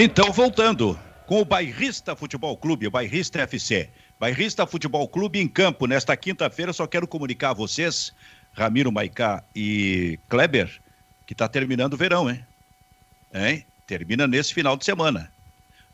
Então, voltando com o Bairrista Futebol Clube, o Bairrista FC. Bairrista Futebol Clube em campo nesta quinta-feira. Só quero comunicar a vocês, Ramiro Maicá e Kleber, que está terminando o verão, hein? hein? Termina nesse final de semana.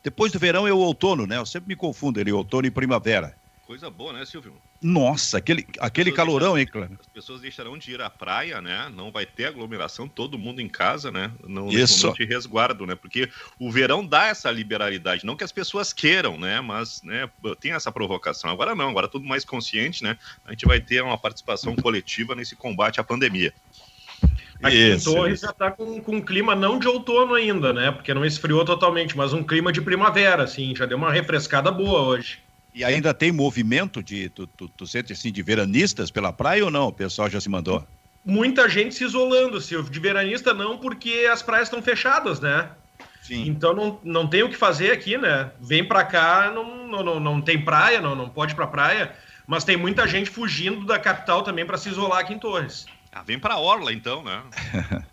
Depois do verão é o outono, né? Eu sempre me confundo ele, outono e primavera. Coisa boa, né, Silvio? Nossa, aquele, aquele calorão, hein, Cláudio? As pessoas deixarão de ir à praia, né? Não vai ter aglomeração, todo mundo em casa, né? Não Isso. de resguardo, né? Porque o verão dá essa liberalidade, não que as pessoas queiram, né? Mas né, tem essa provocação. Agora não, agora tudo mais consciente, né? A gente vai ter uma participação coletiva nesse combate à pandemia. Aqui Isso. em Torres já está com, com um clima não de outono ainda, né? Porque não esfriou totalmente, mas um clima de primavera, assim, já deu uma refrescada boa hoje. E ainda tem movimento de, tu, tu, tu sente assim, de veranistas pela praia ou não? O pessoal já se mandou? Muita gente se isolando, Silvio. De veranista não, porque as praias estão fechadas, né? Sim. Então não, não tem o que fazer aqui, né? Vem para cá, não, não, não tem praia, não, não pode ir pra praia, mas tem muita gente fugindo da capital também para se isolar aqui em Torres. Ah, vem para Orla então, né?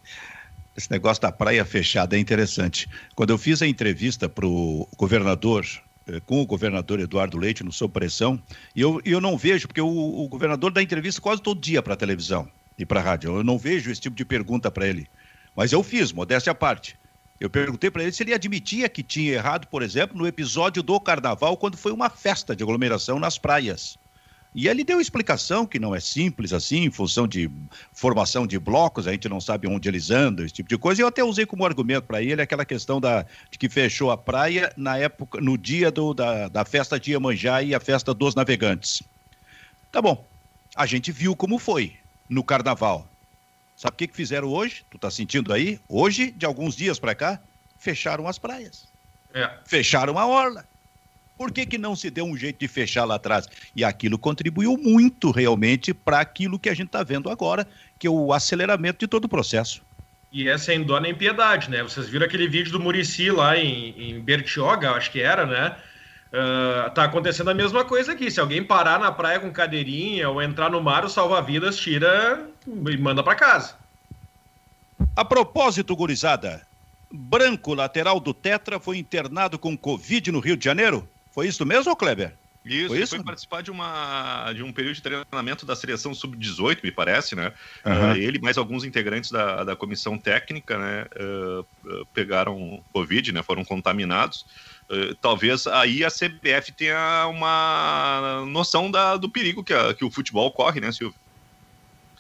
Esse negócio da praia fechada é interessante. Quando eu fiz a entrevista para o governador com o governador Eduardo Leite no Sob Pressão, e eu, eu não vejo, porque o, o governador dá entrevista quase todo dia para a televisão e para a rádio, eu não vejo esse tipo de pergunta para ele. Mas eu fiz, modéstia à parte. Eu perguntei para ele se ele admitia que tinha errado, por exemplo, no episódio do carnaval, quando foi uma festa de aglomeração nas praias. E ele deu explicação que não é simples assim, em função de formação de blocos, a gente não sabe onde eles andam, esse tipo de coisa. E eu até usei como argumento para ele aquela questão da, de que fechou a praia na época, no dia do, da, da festa de Iemanjá e a festa dos navegantes. Tá bom. A gente viu como foi no carnaval. Sabe o que, que fizeram hoje? Tu tá sentindo aí? Hoje, de alguns dias para cá, fecharam as praias. É. Fecharam a orla. Por que, que não se deu um jeito de fechar lá atrás? E aquilo contribuiu muito realmente para aquilo que a gente está vendo agora, que é o aceleramento de todo o processo. E é sem dó nem piedade, né? Vocês viram aquele vídeo do Murici lá em, em Bertioga, acho que era, né? Uh, tá acontecendo a mesma coisa aqui. Se alguém parar na praia com cadeirinha ou entrar no mar, o salva-vidas tira e manda para casa. A propósito, gurizada, Branco, lateral do Tetra, foi internado com Covid no Rio de Janeiro? Foi isso mesmo, Kleber? Isso, foi, isso? foi participar de, uma, de um período de treinamento da seleção sub-18, me parece, né? Uhum. Uh, ele mais alguns integrantes da, da comissão técnica, né, uh, uh, pegaram Covid, né, foram contaminados. talvez aí a CBF tenha uma noção da, do perigo que, a, que o futebol corre, né, Silvio?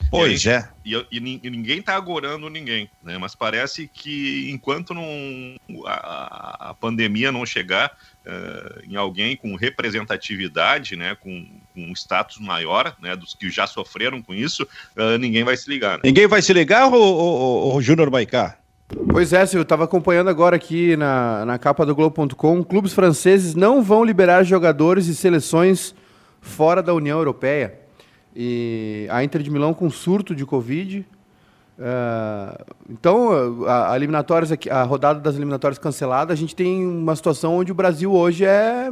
Pois é. E, e, e ninguém está agorando ninguém, né? Mas parece que enquanto não, a, a pandemia não chegar uh, em alguém com representatividade, né? Com, com, um status maior, né? Dos que já sofreram com isso, uh, ninguém vai se ligar. Né? Ninguém vai se ligar, ou, ou, Júnior Maicá? Pois é, eu estava acompanhando agora aqui na, na capa do Globo.com. Clubes franceses não vão liberar jogadores e seleções fora da União Europeia. E a Inter de Milão com surto de Covid. Uh, então, a, eliminatórias aqui, a rodada das eliminatórias cancelada, a gente tem uma situação onde o Brasil hoje é,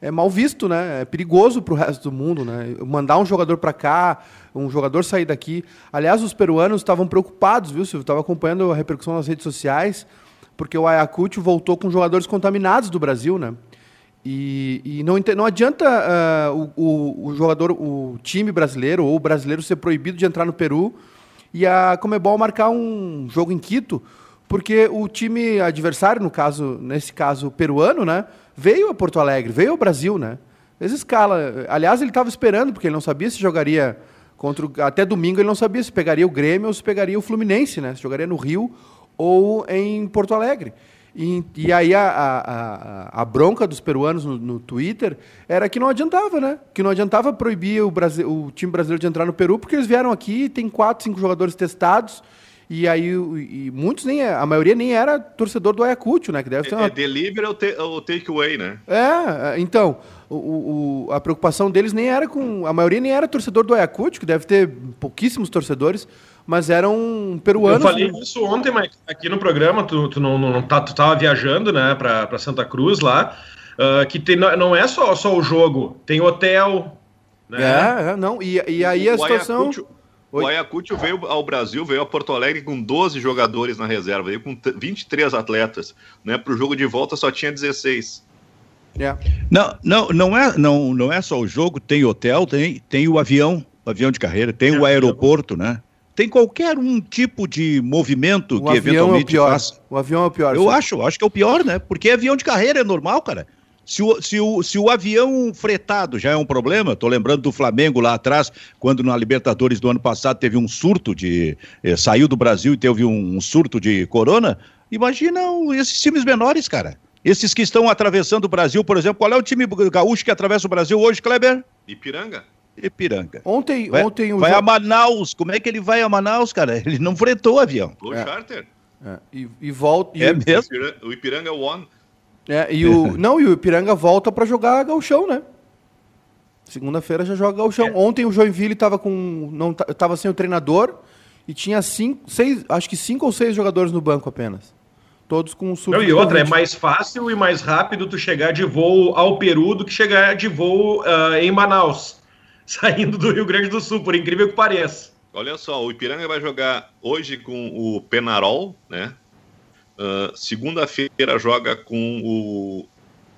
é mal visto, né? É perigoso para o resto do mundo, né? Mandar um jogador para cá, um jogador sair daqui. Aliás, os peruanos estavam preocupados, viu, Silvio? Estava acompanhando a repercussão nas redes sociais, porque o Ayacucho voltou com jogadores contaminados do Brasil, né? E, e não, não adianta uh, o, o, jogador, o time brasileiro ou o brasileiro ser proibido de entrar no Peru e a Comebol marcar um jogo em Quito, porque o time adversário, no caso, nesse caso peruano, né, veio a Porto Alegre, veio ao Brasil, né? Fez escala. Aliás, ele estava esperando, porque ele não sabia se jogaria contra o, até domingo ele não sabia se pegaria o Grêmio ou se pegaria o Fluminense, né? Se jogaria no Rio ou em Porto Alegre. E, e aí a, a, a, bronca dos peruanos no, no, Twitter era que não adiantava, né? Que não adiantava proibir o, Brasil, o time brasileiro de entrar no Peru, porque eles vieram aqui, tem quatro, cinco jogadores testados, e aí e muitos nem, a maioria nem era torcedor do Ayacucho, né? Que deve ser uma... É delivery ou, te, ou takeaway, né? É, então, o, o, a preocupação deles nem era com... A maioria nem era torcedor do Ayacucho, que deve ter pouquíssimos torcedores, mas eram peruanos. Eu falei isso ontem, mas aqui no programa, tu, tu não, não tá, tu tava viajando, né, para Santa Cruz lá, uh, que tem, não é só, só o jogo, tem hotel, né? É, é não, e, e aí a situação... O Ayacucho veio ao Brasil, veio a Porto Alegre com 12 jogadores na reserva, veio com 23 atletas. Né? Para o jogo de volta só tinha 16. Yeah. Não, não, não, é, não, não é só o jogo, tem hotel, tem, tem o avião, o avião de carreira, tem é, o aeroporto, né? Tem qualquer um tipo de movimento o que eventualmente é o, faça. o avião é o pior. Eu acho, acho que é o pior, né? Porque avião de carreira é normal, cara. Se o, se, o, se o avião fretado já é um problema, estou lembrando do Flamengo lá atrás, quando na Libertadores do ano passado teve um surto de. Eh, saiu do Brasil e teve um, um surto de corona. Imagina esses times menores, cara. Esses que estão atravessando o Brasil, por exemplo, qual é o time gaúcho que atravessa o Brasil hoje, Kleber? Ipiranga. Ipiranga. Ontem, vai, ontem o vai a Manaus. Como é que ele vai a Manaus, cara? Ele não fretou o avião. O é. charter. É. E, e volta. É mesmo? O Ipiranga One. É, e o, não, e o Ipiranga volta para jogar galchão, né? Segunda-feira já joga galchão. É. Ontem o Joinville estava com. não tava sem o treinador e tinha cinco, seis, acho que cinco ou seis jogadores no banco apenas. Todos com um Não, e outra, é mais fácil e mais rápido tu chegar de voo ao Peru do que chegar de voo uh, em Manaus, saindo do Rio Grande do Sul, por incrível que pareça. Olha só, o Ipiranga vai jogar hoje com o Penarol, né? Uh, Segunda-feira joga com o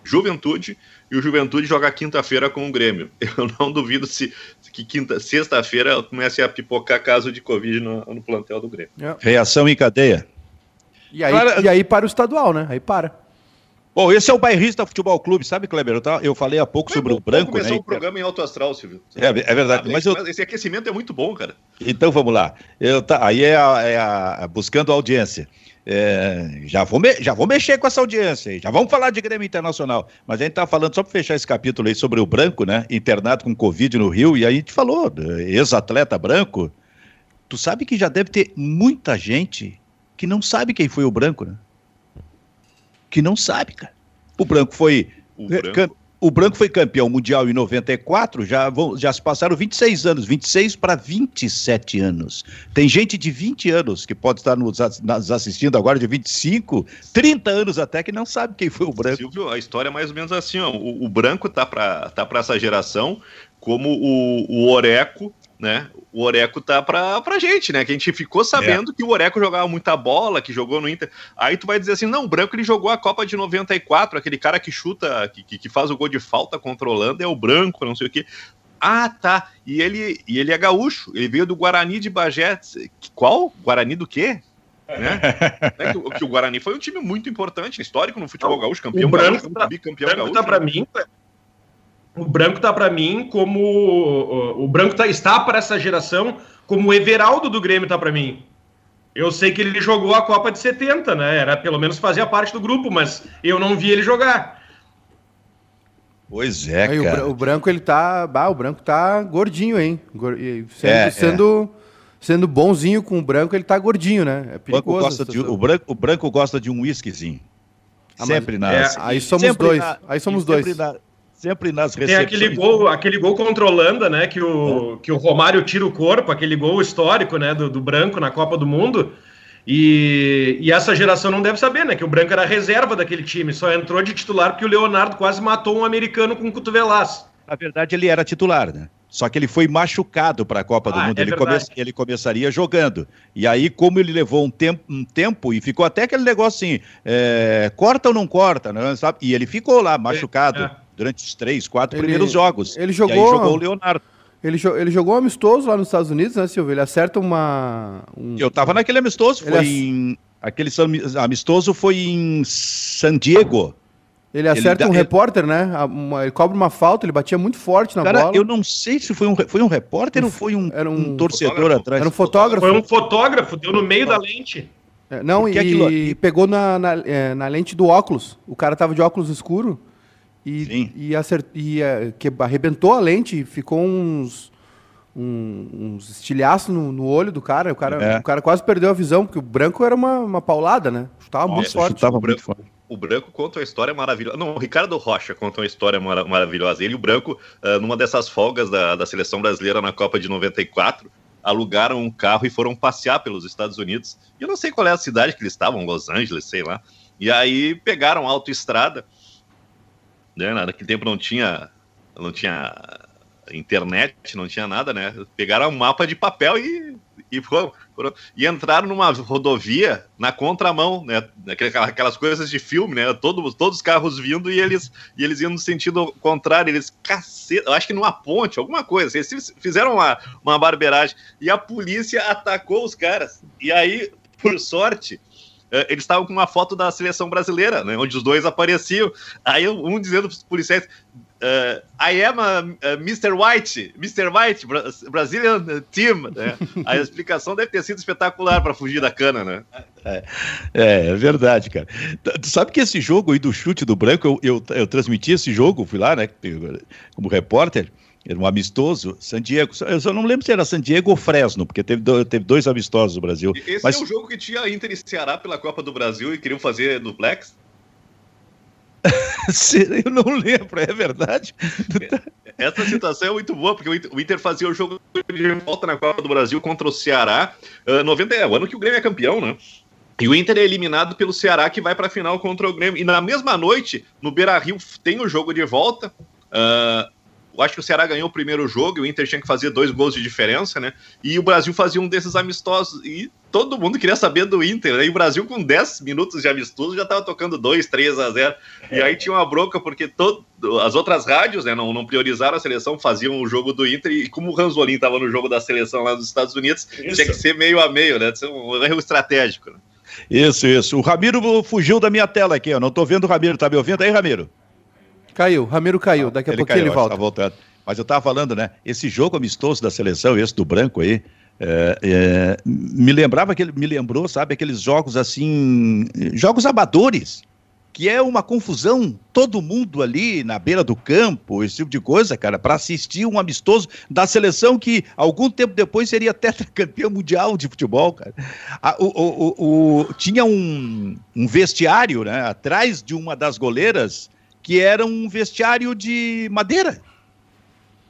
Juventude e o Juventude joga quinta-feira com o Grêmio. Eu não duvido se que quinta, sexta-feira comece a pipocar caso de Covid no, no plantel do Grêmio. É. Reação em cadeia. E aí, e aí para o estadual, né? Aí para. Bom, esse é o Bairrista Futebol Clube, sabe, Kleber? Eu, eu falei há pouco sobre o branco, começou né? o programa em alto astral, Silvio. É, é verdade. Mas eu... Esse aquecimento é muito bom, cara. Então vamos lá. Eu, tá, aí é, a, é a, buscando audiência. É, já, vou me, já vou mexer com essa audiência aí, já vamos falar de Grêmio Internacional. Mas a gente tá falando, só para fechar esse capítulo aí sobre o branco, né? Internado com Covid no Rio, e aí a gente falou, ex-atleta branco. Tu sabe que já deve ter muita gente que não sabe quem foi o branco, né? Que não sabe, cara. O branco foi. O branco o Branco foi campeão mundial em 94, já, vão, já se passaram 26 anos, 26 para 27 anos. Tem gente de 20 anos que pode estar nos, nos, assistindo agora, de 25, 30 anos até, que não sabe quem foi o Branco. Silvio, a história é mais ou menos assim: ó, o, o Branco tá para tá essa geração, como o, o Oreco né? O Oreco tá pra, pra gente, né? Que a gente ficou sabendo é. que o Oreco jogava muita bola, que jogou no Inter. Aí tu vai dizer assim: não, o Branco ele jogou a Copa de 94, aquele cara que chuta, que, que faz o gol de falta controlando, é o Branco, não sei o quê. Ah, tá. E ele, e ele é gaúcho, ele veio do Guarani de Bagé. Qual? Guarani do quê? Né? é que, que, o Guarani foi um time muito importante, histórico no futebol gaúcho, campeão o branco gaúcho, tá, bicampeão branco tá gaúcho. Tá pra mim, o branco tá para mim como o branco tá, está para essa geração como o Everaldo do Grêmio tá para mim. Eu sei que ele jogou a Copa de 70, né? Era pelo menos fazia parte do grupo, mas eu não vi ele jogar. Pois é, Aí, cara. O, branco ele tá, bah, o branco tá gordinho, hein? Sendo, é, sendo, é. sendo bonzinho com o branco, ele tá gordinho, né? É perigoso. Gosta de, o, branco, o branco gosta de um whiskyzinho. Ah, sempre nas. É, aí somos sempre dois. Na, aí somos dois. Na, sempre nas recepções. Tem aquele gol, aquele gol contra a Holanda, né? Que o, é. que o Romário tira o corpo, aquele gol histórico, né? Do, do branco na Copa do Mundo. E, e, essa geração não deve saber, né? Que o Branco era reserva daquele time, só entrou de titular porque o Leonardo quase matou um americano com um cotovelaço. Na verdade, ele era titular, né? Só que ele foi machucado para a Copa do ah, Mundo. É ele, come... ele, começaria jogando. E aí, como ele levou um tempo, um tempo e ficou até aquele negócio assim: é... corta ou não corta, né? Sabe? E ele ficou lá, machucado. É, é durante os três, quatro ele, primeiros jogos. Ele jogou, e aí jogou o Leonardo. Ele, ele jogou amistoso lá nos Estados Unidos, né, Silvio? Ele acerta uma. Um... Eu tava naquele amistoso, foi ele em. Aquele amistoso foi em San Diego. Ele acerta ele um repórter, né? Uma, ele cobra uma falta, ele batia muito forte na Cara, bola. Eu não sei se foi um, foi um repórter um, ou foi um, era um, um torcedor fotógrafo. atrás. Era um fotógrafo. Foi um fotógrafo, deu no meio da lente. É, não, e, aquilo... e pegou na, na, é, na, lente do óculos. O cara tava de óculos escuro e, e, acert, e uh, que arrebentou a lente, ficou uns, um, uns estilhaços no, no, olho do cara. O cara, é. o cara quase perdeu a visão, porque o branco era uma, uma paulada, né? Chutava muito forte. Chutava muito forte. O Branco conta uma história maravilhosa. Não, o Ricardo Rocha conta uma história mar maravilhosa. Ele e o Branco, uh, numa dessas folgas da, da seleção brasileira na Copa de 94, alugaram um carro e foram passear pelos Estados Unidos. E eu não sei qual é a cidade que eles estavam, Los Angeles, sei lá. E aí pegaram a autoestrada né? Naquele tempo não tinha, não tinha internet, não tinha nada, né? Pegaram um mapa de papel e, e, foram, foram, e entraram numa rodovia na contramão, né? Aquelas coisas de filme, né? Todos, todos os carros vindo e eles, e eles iam no sentido contrário. Eles, caceta, acho que numa ponte, alguma coisa. Eles fizeram uma, uma barbeiragem. E a polícia atacou os caras. E aí, por sorte, eles estavam com uma foto da seleção brasileira, né, onde os dois apareciam. Aí um dizendo para os policiais: Uh, I am a, a Mr. White, Mr. White, Brazilian Team. Né? A explicação deve ter sido espetacular para fugir da cana, né? É, é, é, verdade, cara. Tu sabe que esse jogo aí do chute do branco, eu, eu, eu transmiti esse jogo, fui lá, né, como repórter. Era um amistoso, San Diego. Eu só não lembro se era San Diego ou Fresno, porque teve, teve dois amistosos no Brasil. Esse Mas... é o jogo que tinha Inter e Ceará pela Copa do Brasil e queriam fazer duplex? Eu não lembro, é verdade. Essa situação é muito boa, porque o Inter fazia o jogo de volta na Copa do Brasil contra o Ceará. Uh, 90 é o ano que o Grêmio é campeão, né? E o Inter é eliminado pelo Ceará, que vai para a final contra o Grêmio. E na mesma noite, no Beira Rio, tem o jogo de volta. Uh, eu acho que o Ceará ganhou o primeiro jogo e o Inter tinha que fazer dois gols de diferença, né? E o Brasil fazia um desses amistosos. E todo mundo queria saber do Inter. Né? E o Brasil, com 10 minutos de amistoso, já estava tocando 2, 3 a 0. E aí tinha uma bronca, porque todo, as outras rádios né, não, não priorizaram a seleção, faziam o jogo do Inter. E como o Ranzolin estava no jogo da seleção lá nos Estados Unidos, isso. tinha que ser meio a meio, né? Um erro estratégico. Né? Isso, isso. O Ramiro fugiu da minha tela aqui, eu não estou vendo o Ramiro. Tá me ouvindo aí, Ramiro? Caiu, Ramiro caiu, daqui a ele pouquinho caiu, ele volta. Tá voltando. Mas eu estava falando, né? Esse jogo amistoso da seleção, esse do branco aí, é, é, me lembrava que me lembrou, sabe, aqueles jogos assim, jogos amadores, que é uma confusão, todo mundo ali na beira do campo, esse tipo de coisa, cara, para assistir um amistoso da seleção que algum tempo depois seria tetracampeão mundial de futebol, cara. o, o, o, tinha um, um vestiário, né, atrás de uma das goleiras que era um vestiário de madeira.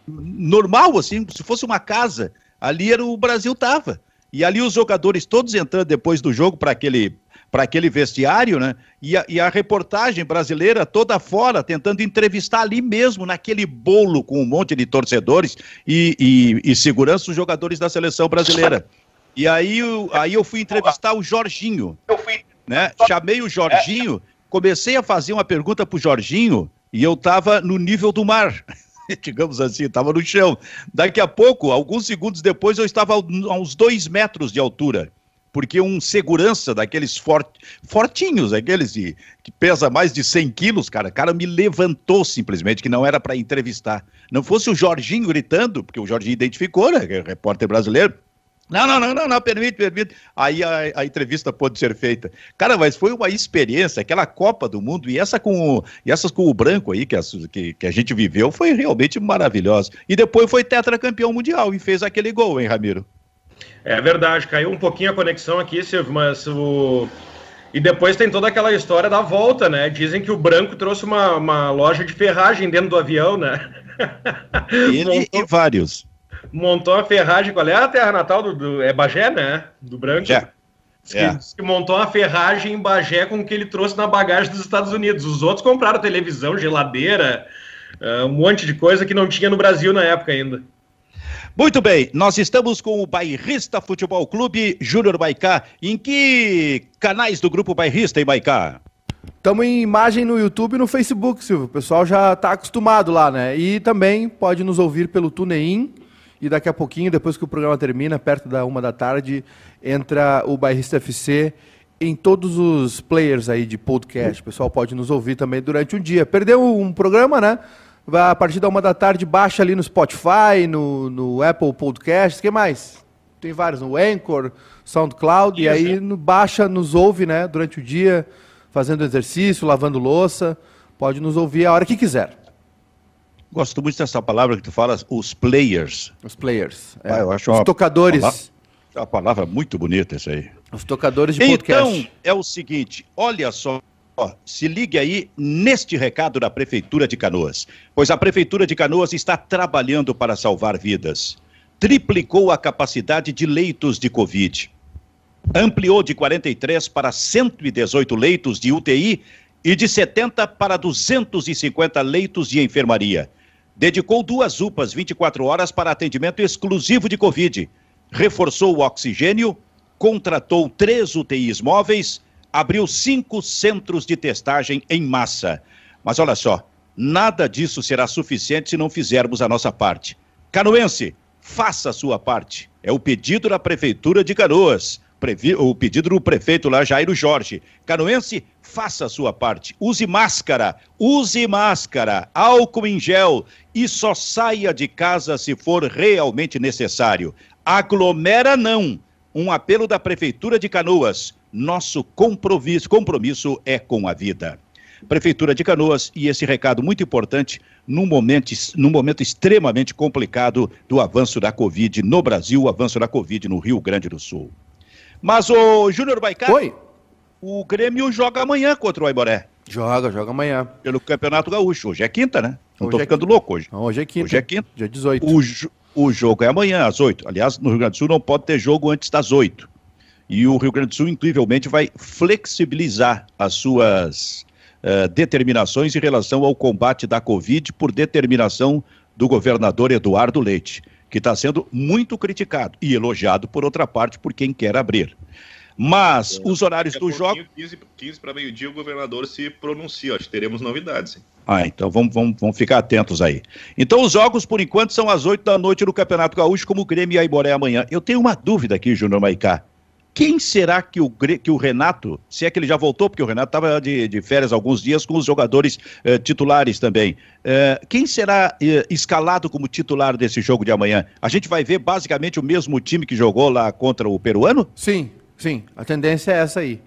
Normal, assim, se fosse uma casa. Ali era o Brasil tava. E ali os jogadores todos entrando depois do jogo para aquele para aquele vestiário, né? E a, e a, reportagem brasileira toda fora, tentando entrevistar ali mesmo, naquele bolo com um monte de torcedores e, e, e segurança os jogadores da seleção brasileira. E aí, aí eu fui entrevistar o Jorginho, né? Chamei o Jorginho comecei a fazer uma pergunta para o Jorginho e eu estava no nível do mar. digamos assim, estava no chão. Daqui a pouco, alguns segundos depois, eu estava a uns dois metros de altura, porque um segurança daqueles fort, fortinhos, aqueles de, que pesa mais de 100 quilos, cara, cara me levantou simplesmente, que não era para entrevistar. Não fosse o Jorginho gritando, porque o Jorginho identificou, né, é repórter brasileiro, não, não, não, não, não, permite, permite. Aí a, a, entrevista pode ser feita. Cara, mas foi uma experiência, aquela Copa do Mundo, e essa com, e essas com o branco aí, que a, que, que a gente viveu, foi realmente maravilhosa. E depois foi tetracampeão mundial e fez aquele gol, hein, Ramiro? É verdade, caiu um pouquinho a conexão aqui, Silvio, mas o. E depois tem toda aquela história da volta, né? Dizem que o branco trouxe uma, uma loja de ferragem dentro do avião, né? Ele e vários montou a ferragem. Qual é a terra natal do, do é Bagé, né? Do Branco. É. Que, é. que, montou uma ferragem em Bagé com o que ele trouxe na bagagem dos Estados Unidos. Os outros compraram televisão, geladeira, uh, um monte de coisa que não tinha no Brasil na época ainda. Muito bem, nós estamos com o Bairrista Futebol Clube Júnior Baicá. Em que canais do Grupo Bairrista em Baicá? Estamos em imagem no YouTube e no Facebook, Silvio. O pessoal já está acostumado lá, né? E também pode nos ouvir pelo TuneIn e daqui a pouquinho, depois que o programa termina, perto da uma da tarde, entra o Bairrista FC em todos os players aí de podcast. O pessoal pode nos ouvir também durante um dia. Perdeu um programa, né? A partir da uma da tarde, baixa ali no Spotify, no, no Apple Podcasts, que mais? Tem vários, no Anchor, SoundCloud, Isso, e aí no, baixa, nos ouve, né? Durante o dia, fazendo exercício, lavando louça. Pode nos ouvir a hora que quiser. Gosto muito dessa palavra que tu falas, os players. Os players. É. Ah, eu acho os uma tocadores. Palavra, é uma palavra muito bonita essa aí. Os tocadores de então, podcast. Então, é o seguinte, olha só, se ligue aí neste recado da Prefeitura de Canoas, pois a Prefeitura de Canoas está trabalhando para salvar vidas. Triplicou a capacidade de leitos de Covid. Ampliou de 43 para 118 leitos de UTI e de 70 para 250 leitos de enfermaria dedicou duas UPAs 24 horas para atendimento exclusivo de Covid, reforçou o oxigênio, contratou três UTIs móveis, abriu cinco centros de testagem em massa. Mas olha só, nada disso será suficiente se não fizermos a nossa parte. Canoense, faça a sua parte. É o pedido da Prefeitura de Canoas. O pedido do prefeito lá, Jairo Jorge. Canoense, faça a sua parte. Use máscara, use máscara, álcool em gel e só saia de casa se for realmente necessário. Aglomera não. Um apelo da Prefeitura de Canoas. Nosso compromisso, compromisso é com a vida. Prefeitura de Canoas, e esse recado muito importante num momento, num momento extremamente complicado do avanço da Covid no Brasil, o avanço da Covid no Rio Grande do Sul. Mas o Júnior Baicá, Oi. o Grêmio joga amanhã contra o Aiboré. Joga, joga amanhã. Pelo Campeonato Gaúcho. Hoje é quinta, né? Não hoje tô é ficando louco hoje. Não, hoje é quinta. Hoje é quinta. Dia 18. O, o jogo é amanhã, às 8. Aliás, no Rio Grande do Sul não pode ter jogo antes das 8. E o Rio Grande do Sul, incrivelmente, vai flexibilizar as suas uh, determinações em relação ao combate da Covid por determinação do governador Eduardo Leite, que está sendo muito criticado e elogiado, por outra parte, por quem quer abrir. Mas é, os horários do jogo. 15, 15 para meio-dia, o governador se pronuncia. Acho que teremos novidades. Hein? Ah, então vamos, vamos, vamos ficar atentos aí. Então os jogos, por enquanto, são às 8 da noite no Campeonato Gaúcho, como o Grêmio e a Iboré amanhã. Eu tenho uma dúvida aqui, Júnior Maicá. Quem será que o, que o Renato, se é que ele já voltou, porque o Renato estava de, de, férias alguns dias com os jogadores eh, titulares também. Eh, quem será eh, escalado como titular desse jogo de amanhã? A gente vai ver basicamente o mesmo time que jogou lá contra o peruano? Sim, sim. A tendência é essa aí.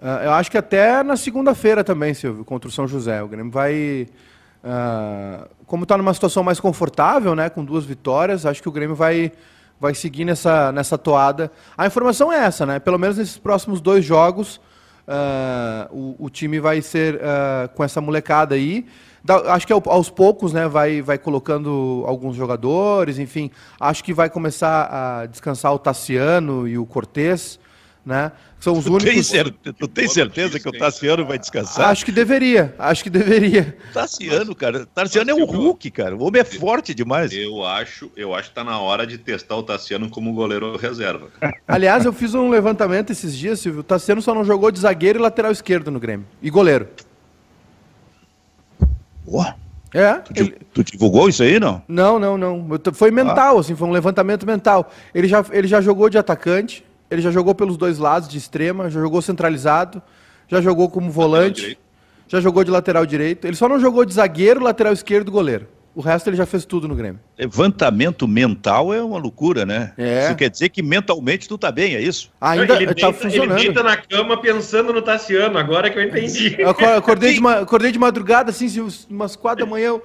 Uh, eu acho que até na segunda-feira também, Silvio, contra o São José. O Grêmio vai. Uh, como está numa situação mais confortável, né, com duas vitórias, acho que o Grêmio vai vai seguir nessa, nessa toada. A informação é essa, né? Pelo menos nesses próximos dois jogos, uh, o, o, time vai ser uh, com essa molecada aí. Da, acho que aos poucos, né, vai, vai colocando alguns jogadores, enfim. Acho que vai começar a descansar o Tassiano e o Cortez né? São os tu únicos. Tem certeza, tu tem certeza que o Tassiano vai descansar? Acho que deveria, acho que deveria. Tassiano, cara. Tassiano é um Hulk, cara. O homem é forte demais. Eu acho, eu acho que tá na hora de testar o Tassiano como goleiro reserva. Aliás, eu fiz um levantamento esses dias, Silvio. O Tassiano só não jogou de zagueiro e lateral esquerdo no Grêmio. E goleiro. Boa. É. Tu, ele... tu, divulgou isso aí, não? Não, não, não. Foi mental, ah. assim, foi um levantamento mental. Ele já, ele já jogou de atacante, ele já jogou pelos dois lados, de extrema, já jogou centralizado, já jogou como volante, já jogou de lateral direito. Ele só não jogou de zagueiro, lateral esquerdo e goleiro. O resto ele já fez tudo no Grêmio. Levantamento mental é uma loucura, né? É. Isso quer dizer que mentalmente tu tá bem, é isso? Ainda ele tá deita, funcionando. Ele deita na cama pensando no Tassiano, agora que eu entendi. Eu acordei, de, acordei de madrugada, assim, umas quatro da manhã, eu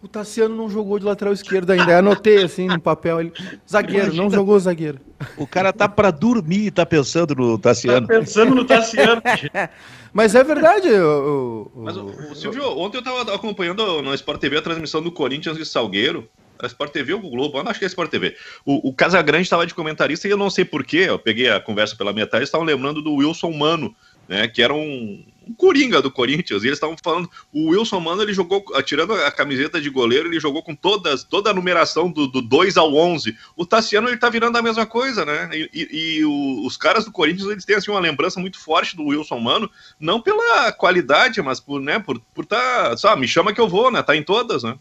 o Tassiano não jogou de lateral esquerdo ainda. Eu anotei assim no papel. Ele... Zagueiro, Imagina, não jogou zagueiro. O cara tá para dormir e tá pensando no Tassiano. Tá pensando no Tassiano. Mas é verdade. O, o, Mas, o, Silvio, ontem eu tava acompanhando na Sport TV a transmissão do Corinthians e Salgueiro. A Sport TV ou o Globo? acho que é a Sport TV. O, o Casagrande estava de comentarista e eu não sei porquê. Eu peguei a conversa pela metade. Eles estavam lembrando do Wilson Mano, né? Que era um, um coringa do Corinthians. E eles estavam falando, o Wilson Mano, ele jogou, tirando a camiseta de goleiro, ele jogou com todas, toda a numeração do, do 2 ao 11. O Tassiano, ele tá virando a mesma coisa, né? E, e, e os caras do Corinthians, eles têm, assim, uma lembrança muito forte do Wilson Mano, não pela qualidade, mas por, né, por, por tá, sabe, me chama que eu vou, né? Tá em todas, né?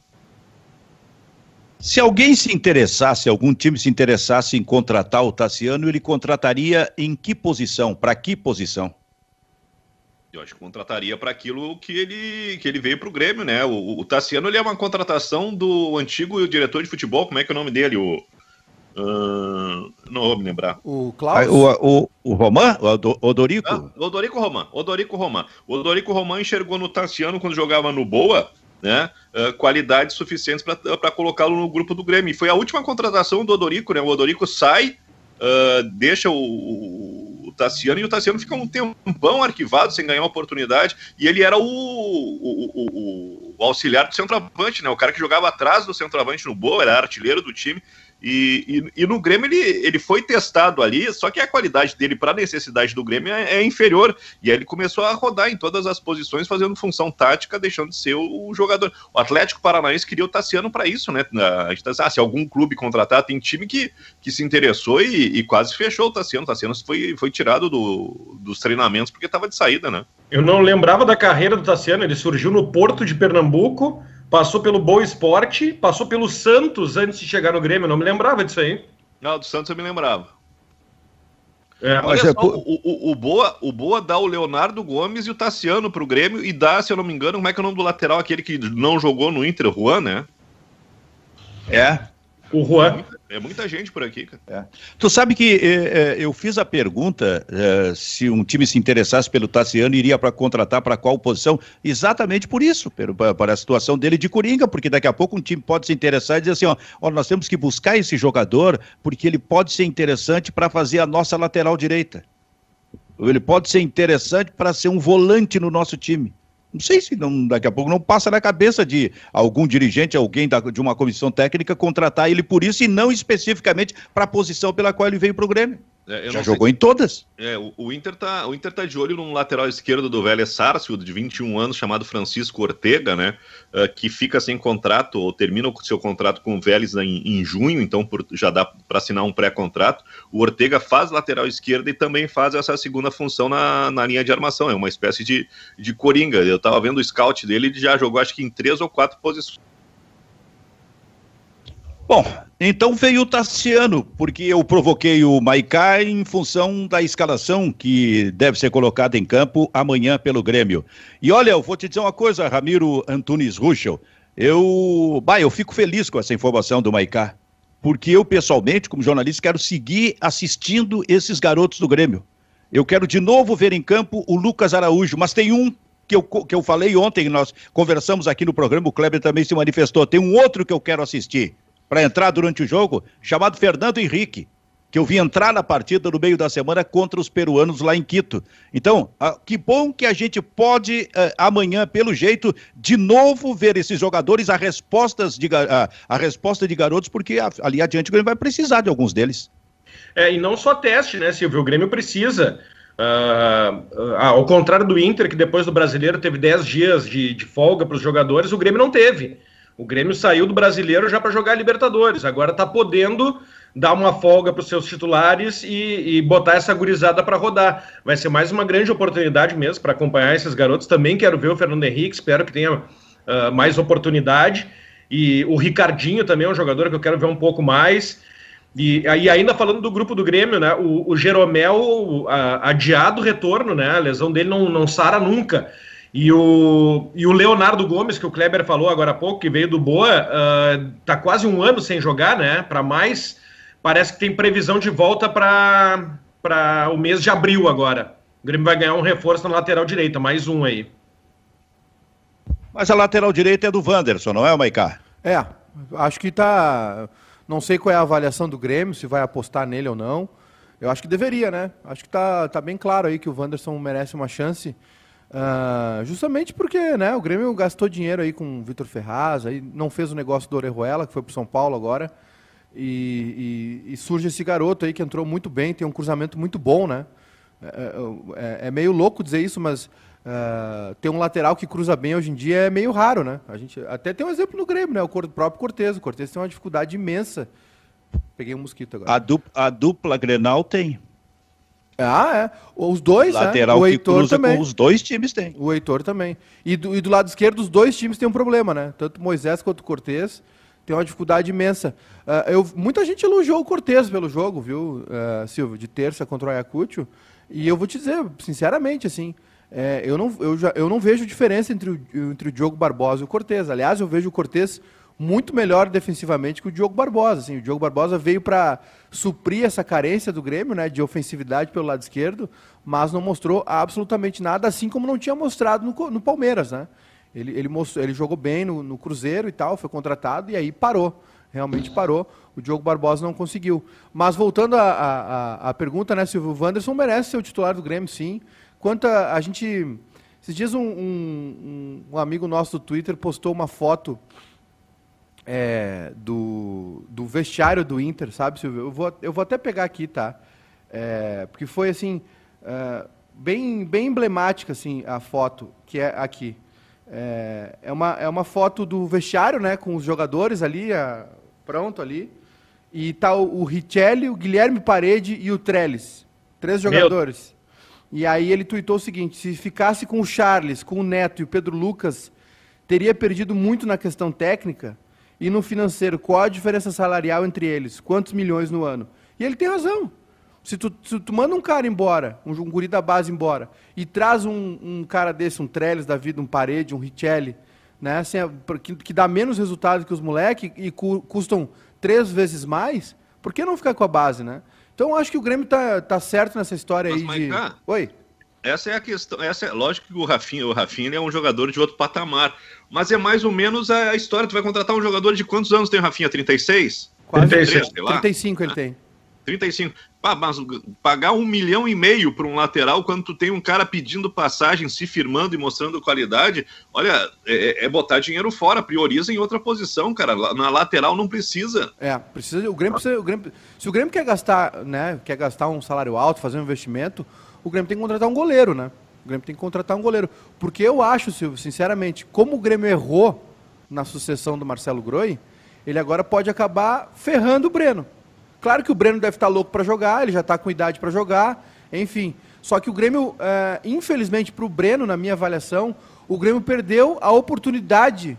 Se alguém se interessasse, algum time se interessasse em contratar o Tassiano, ele contrataria em que posição? Para que posição? Eu acho que contrataria para aquilo que ele, que ele veio para o Grêmio, né? O, o, Tassiano ele é uma contratação do antigo diretor de futebol, como é que é o nome dele? O, uh, não vou me lembrar. O Klaus? O, o, o Roman? O Odorico? Ah, Odorico Roman. Odorico Roman. O Odorico Roman enxergou no Tassiano quando jogava no Boa, né? Uh, qualidades suficientes para colocá-lo no grupo do Grêmio. E foi a última contratação do Odorico, né? O Odorico sai, uh, deixa o Tassiano, e o Tassiano fica um tempão arquivado sem ganhar oportunidade, e ele era o, o, o, o auxiliar do centroavante, né? O cara que jogava atrás do centroavante no Boa, era artilheiro do time, E, e, e, no Grêmio ele, ele foi testado ali, só que a qualidade dele para a necessidade do Grêmio é, é, inferior. E aí ele começou a rodar em todas as posições, fazendo função tática, deixando de ser o, o jogador. O Atlético Paranaense queria o Tassiano para isso, né? Tá, ah, se algum clube contratar, tem time que, que se interessou e, e quase fechou o Tassiano. O Tassiano foi, foi tirado do, dos treinamentos porque estava de saída, né? Eu não lembrava da carreira do Tassiano, ele surgiu no Porto de Pernambuco passou pelo Boa Esporte, passou pelo Santos antes de chegar no Grêmio. Não me lembrava disso aí. Não, do Santos eu me lembrava. É, Olha só, é... o, o, o, Boa, o Boa dá o Leonardo Gomes e o Tassiano pro Grêmio e dá, se eu não me engano, como é que é o nome do lateral, aquele que não jogou no Inter, Juan, né? É. O Juan. É muita gente por aqui, cara. É. Tu sabe que é, é, eu fiz a pergunta é, se um time se interessasse pelo Tassiano, iria para contratar para qual posição? Exatamente por isso, para a situação dele de Coringa, porque daqui a pouco um time pode se interessar e dizer assim: ó, ó nós temos que buscar esse jogador, porque ele pode ser interessante para fazer a nossa lateral direita. Ele pode ser interessante para ser um volante no nosso time. Não sei se não, daqui a pouco não passa na cabeça de algum dirigente, alguém da, de uma comissão técnica contratar ele por isso e não especificamente para a posição pela qual ele veio para o Grêmio. É, Já jogou em todas. É, o, o, Inter tá, o Inter tá de olho num lateral esquerdo do Vélez Sarsfield, de 21 anos, chamado Francisco Ortega, né? Uh, que fica sem contrato, ou termina o seu contrato com o Vélez em, em junho, então por, já dá para assinar um pré-contrato. O Ortega faz lateral esquerda e também faz essa segunda função na, na linha de armação. É uma espécie de, de coringa. Eu tava vendo o scout dele, ele já jogou acho que em três ou quatro posições Bom, então veio o Tassiano, porque eu provoquei o Maicá em função da escalação que deve ser colocada em campo amanhã pelo Grêmio. E olha, eu vou te dizer uma coisa, Ramiro Antunes Ruschel. Eu, bah, eu fico feliz com essa informação do Maicá, porque eu pessoalmente, como jornalista, quero seguir assistindo esses garotos do Grêmio. Eu quero de novo ver em campo o Lucas Araújo, mas tem um que eu, que eu falei ontem, nós conversamos aqui no programa, o Kleber também se manifestou. Tem um outro que eu quero assistir para entrar durante o jogo, chamado Fernando Henrique, que eu vi entrar na partida no meio da semana contra os peruanos lá em Quito. Então, ah, que bom que a gente pode uh, amanhã, pelo jeito, de novo ver esses jogadores, a, respostas de, uh, a resposta de garotos, porque ali adiante o Grêmio vai precisar de alguns deles. É, e não só teste, né, Silvio? O Grêmio precisa. Uh, ao contrário do Inter, que depois do brasileiro teve 10 dias de, de folga para os jogadores, o Grêmio não teve. O Grêmio saiu do brasileiro já para jogar Libertadores. Agora está podendo dar uma folga para os seus titulares e, e, botar essa gurizada para rodar. Vai ser mais uma grande oportunidade mesmo para acompanhar esses garotos. Também quero ver o Fernando Henrique, espero que tenha uh, mais oportunidade. E o Ricardinho também é um jogador que eu quero ver um pouco mais. E aí, ainda falando do grupo do Grêmio, né? O, o Jeromel uh, adiado o retorno, né? A lesão dele não, não sara nunca. E o, e o Leonardo Gomes, que o Kleber falou agora há pouco, que veio do Boa, uh, tá quase um ano sem jogar, né? Para mais, parece que tem previsão de volta para o mês de abril agora. O Grêmio vai ganhar um reforço na lateral direita, mais um aí. Mas a lateral direita é do Wanderson, não é, Maicá? É, acho que tá. Não sei qual é a avaliação do Grêmio, se vai apostar nele ou não. Eu acho que deveria, né? Acho que tá, tá bem claro aí que o Wanderson merece uma chance. Uh, justamente porque né, o Grêmio gastou dinheiro aí com o Vitor Ferraz, aí não fez o negócio do Orejuela, que foi para São Paulo agora. E, e, e, surge esse garoto aí que entrou muito bem, tem um cruzamento muito bom, né? É, é, é, é meio louco dizer isso, mas uh, ter um lateral que cruza bem hoje em dia é meio raro, né? A gente até tem um exemplo no Grêmio, né? O próprio Cortez. O Cortez tem uma dificuldade imensa. Peguei um mosquito agora. A dupla, a dupla Grenal tem. Ah, é. Os dois, né? Lateral né? O Heitor também. os dois times tem. O Heitor também. E do, e do lado esquerdo, os dois times têm um problema, né? Tanto Moisés quanto Cortez tem uma dificuldade imensa. Uh, eu, muita gente elogiou o Cortez pelo jogo, viu, uh, Silvio? De terça contra o Ayacucho. E eu vou te dizer, sinceramente, assim, é, eu, não, eu, já, eu não vejo diferença entre o, entre o Diogo Barbosa e o Cortez. Aliás, eu vejo o Cortez muito melhor defensivamente que o Diogo Barbosa. Assim, o Diogo Barbosa veio para suprir essa carência do Grêmio, né, de ofensividade pelo lado esquerdo, mas não mostrou absolutamente nada, assim como não tinha mostrado no, no Palmeiras, né? Ele, ele, mostrou, ele jogou bem no, no, Cruzeiro e tal, foi contratado e aí parou, realmente parou. O Diogo Barbosa não conseguiu. Mas voltando à pergunta, né, Silvio, o Wanderson merece ser o titular do Grêmio, sim. Quanto a, a gente... Esses dias um, um, um amigo nosso do Twitter postou uma foto é, do, do vestiário do Inter, sabe, Silvio? Eu vou, eu vou até pegar aqui, tá? É, porque foi assim, é, bem, bem emblemática assim, a foto, que é aqui. É, é, uma, é uma foto do vestiário, né, com os jogadores ali, a, pronto ali. E tá o, o Richelli, o Guilherme Parede e o Trellis. Três jogadores. Meu. E aí ele tuitou o seguinte: se ficasse com o Charles, com o Neto e o Pedro Lucas, teria perdido muito na questão técnica e no financeiro. Qual a diferença salarial entre eles? Quantos milhões no ano? E ele tem razão. Se tu, se tu manda um cara embora, um, um guri da base embora, e traz um, um cara desse, um Trellis da vida, um Parede, um Richelli, né, assim, que, que, dá menos resultado que os moleques e cu, custam três vezes mais, por que não ficar com a base, né? Então acho que o Grêmio tá, tá certo nessa história Mas, aí de. Oi. Essa é a questão. Essa é, lógico que o Rafinha, o Rafinha é um jogador de outro patamar. Mas é mais ou menos a história. Tu vai contratar um jogador de quantos anos tem o Rafinha? 36? Quase 36, 35 ele tem. 35. Ah, mas pagar um milhão e meio para um lateral quando tu tem um cara pedindo passagem, se firmando e mostrando qualidade, olha, é, é botar dinheiro fora, prioriza em outra posição, cara. Na lateral não precisa. É, precisa. O Grêmio, precisa, o Grêmio, se o Grêmio quer gastar, né, quer gastar um salário alto, fazer um investimento, o Grêmio tem que contratar um goleiro, né? O Grêmio tem que contratar um goleiro. Porque eu acho, Silvio, sinceramente, como o Grêmio errou na sucessão do Marcelo Groi, ele agora pode acabar ferrando o Breno. Claro que o Breno deve estar louco para jogar, ele já está com idade para jogar, enfim. Só que o Grêmio, é, infelizmente para o Breno, na minha avaliação, o Grêmio perdeu a oportunidade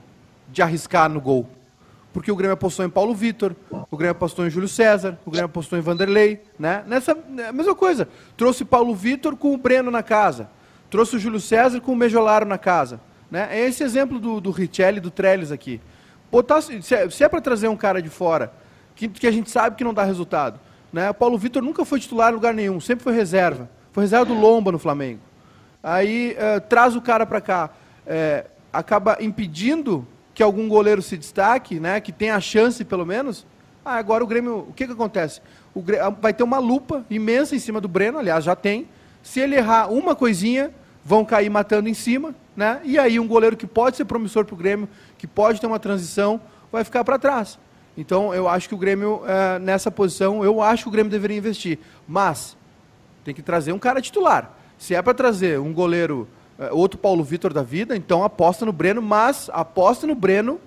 de arriscar no gol. Porque o Grêmio apostou em Paulo Vitor, o Grêmio apostou em Júlio César, o Grêmio apostou em Vanderlei, né? Nessa é mesma coisa. Trouxe Paulo Vitor com o Breno na casa. Trouxe o Júlio César com o Mejolaro na casa. Né? É esse exemplo do, do Richelli e do Trellis aqui. Botar, se é, é para trazer um cara de fora que, que a gente sabe que não dá resultado. Né? O Paulo Vitor nunca foi titular em lugar nenhum, sempre foi reserva. Foi reserva do Lomba no Flamengo. Aí uh, traz o cara para cá, é, acaba impedindo que algum goleiro se destaque, né? que tenha a chance pelo menos. Ah, agora o Grêmio, o que, que acontece? O Grêmio, ah, vai ter uma lupa imensa em cima do Breno, aliás, já tem. Se ele errar uma coisinha, vão cair matando em cima, né? E aí um goleiro que pode ser promissor para o Grêmio, que pode ter uma transição, vai ficar para trás. Então, eu acho que o Grêmio, é, nessa posição, eu acho que o Grêmio deveria investir. Mas, tem que trazer um cara titular. Se é para trazer um goleiro, é, outro Paulo Vitor da vida, então aposta no Breno, mas aposta no Breno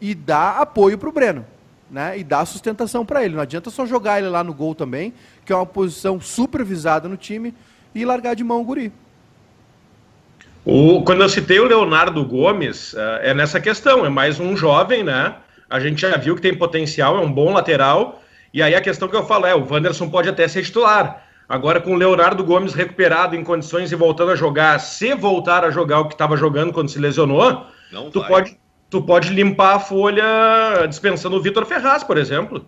e dá apoio para o Breno. Né? E dá sustentação para ele. Não adianta só jogar ele lá no gol também, que é uma posição supervisada no time, e largar de mão o guri. O, quando eu citei o Leonardo Gomes, é nessa questão, é mais um jovem, né? A gente já viu que tem potencial, é um bom lateral. E aí a questão que eu falo é: o Wanderson pode até ser titular. Agora, com o Leonardo Gomes recuperado em condições e voltando a jogar, se voltar a jogar o que estava jogando quando se lesionou, Não tu pode, tu pode limpar a folha dispensando o Vitor Ferraz, por exemplo.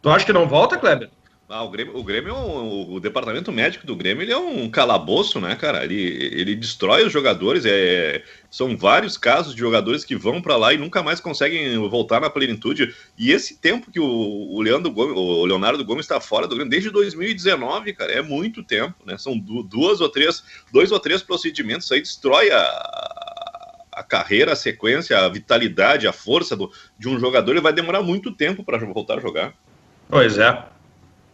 Tu acha que não volta, Kleber? Ah, o Grêmio, o Grêmio, o, o, departamento médico do Grêmio, ele é um calabouço, né, cara? Ele, ele destrói os jogadores. É, são vários casos de jogadores que vão para lá e nunca mais conseguem voltar na plenitude. E esse tempo que o, o, Leandro Gomes, o Leonardo Gomes está fora do Grêmio, desde 2019, cara, é muito tempo, né? São duas ou três, dois ou três procedimentos, isso aí destrói a, a carreira, a sequência, a vitalidade, a força do, de um jogador. Ele vai demorar muito tempo para voltar a jogar. Pois é.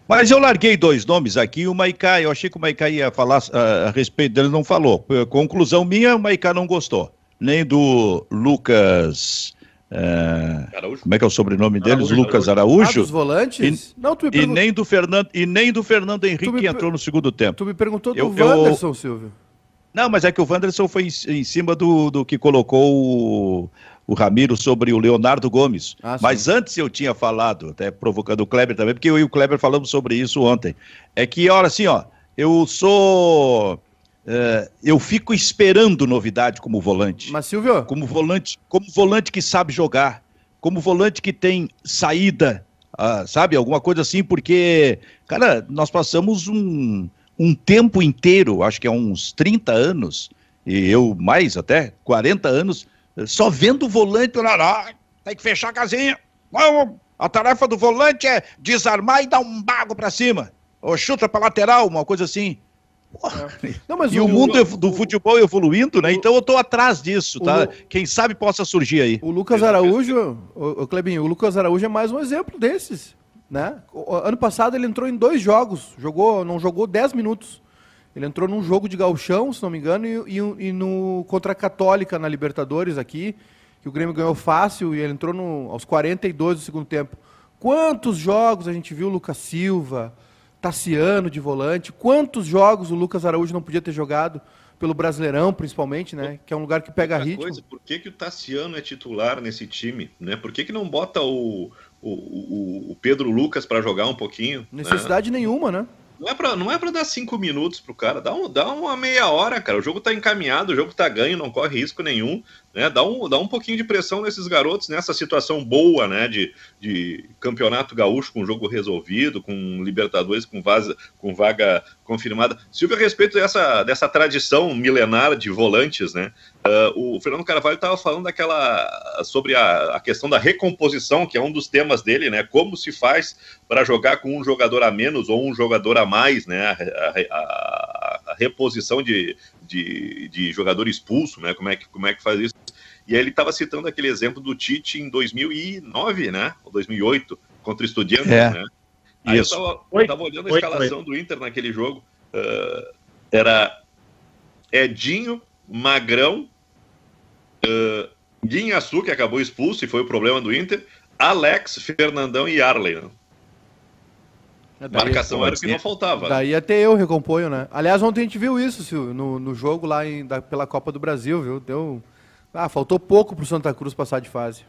Mas eu larguei dois nomes aqui, o Maicá, eu achei que o Maicá ia falar uh, a respeito dele, não falou. Conclusão minha, o Maicá não gostou. Nem do Lucas. Uh, como é que é o sobrenome deles? Araújo, Lucas Araújo. Araújo. Ah, dos volantes? E, não, tu me pergunt... e, nem do Fernando, e nem do Fernando Henrique que entrou no segundo tempo. Tu me perguntou do eu, Wanderson, eu... Silvio. Não, mas é que o Wanderson foi em, em cima do, do que colocou o, o Ramiro sobre o Leonardo Gomes. Ah, Mas antes eu tinha falado, até provocando o Kleber também, porque eu e o Kleber falamos sobre isso ontem. É que, olha assim, ó, eu sou. Uh, eu fico esperando novidade como volante. Mas, Silvio? Como volante, como volante que sabe jogar, como volante que tem saída, uh, sabe? Alguma coisa assim, porque, cara, nós passamos um, um tempo inteiro, acho que é uns 30 anos, e eu mais até, 40 anos, só vendo o volante, lá, tem que fechar a casinha. A tarefa do volante é desarmar e dar um bago para cima. Ou chuta para lateral, uma coisa assim. É. Não, mas e o, o mundo o, do futebol evoluindo, né? Então eu tô atrás disso, tá? Quem sabe possa surgir aí. O Lucas Araújo, o, o Clebinho, o Lucas Araújo é mais um exemplo desses, né? O, ano passado ele entrou em dois jogos, jogou, não jogou 10 minutos. Ele entrou num jogo de galchão, se não me engano, e, e, e, no contra a Católica na Libertadores aqui, que o Grêmio ganhou fácil e ele entrou no, aos 42 do segundo tempo. Quantos jogos a gente viu o Lucas Silva, Tassiano de volante. Quantos jogos o Lucas Araújo não podia ter jogado? Pelo Brasileirão, principalmente, né? Que é um lugar que pega ritmo. Coisa, por que, que o Tassiano é titular nesse time? Né? Por que, que não bota o, o, o, o Pedro Lucas para jogar um pouquinho? Necessidade né? nenhuma, né? Não é pra, não é pra dar cinco minutos pro cara, dá, um, dá uma meia hora, cara. O jogo tá encaminhado, o jogo tá ganho, não corre risco nenhum. Né? Dá, um, dá um pouquinho de pressão nesses garotos nessa situação boa, né? De, de campeonato gaúcho com jogo resolvido, com Libertadores com, vaza, com vaga confirmada. Silvio, a respeito dessa, dessa tradição milenar de volantes, né? Uh, o Fernando Carvalho estava falando daquela sobre a, a, questão da recomposição, que é um dos temas dele, né? Como se faz para jogar com um jogador a menos ou um jogador a mais, né? A, a, a reposição de, de, de, jogador expulso, né? Como é que, como é que faz isso? E aí ele estava citando aquele exemplo do Tite em 2009, né? Ou 2008, contra o Estudiantes, é. né? Aí Isso. eu estava olhando a escalação do Inter naquele jogo. Uh, era Edinho, Magrão, uh, Guinhaçu, que acabou expulso e foi o problema do Inter, Alex, Fernandão e Arley. Né? É, daí, Marcação era o que não faltava. Daí até eu recomponho, né? Aliás, ontem a gente viu isso, Silvio, no, no jogo lá em, da, pela Copa do Brasil, viu? Deu. Ah, faltou pouco pro Santa Cruz passar de fase.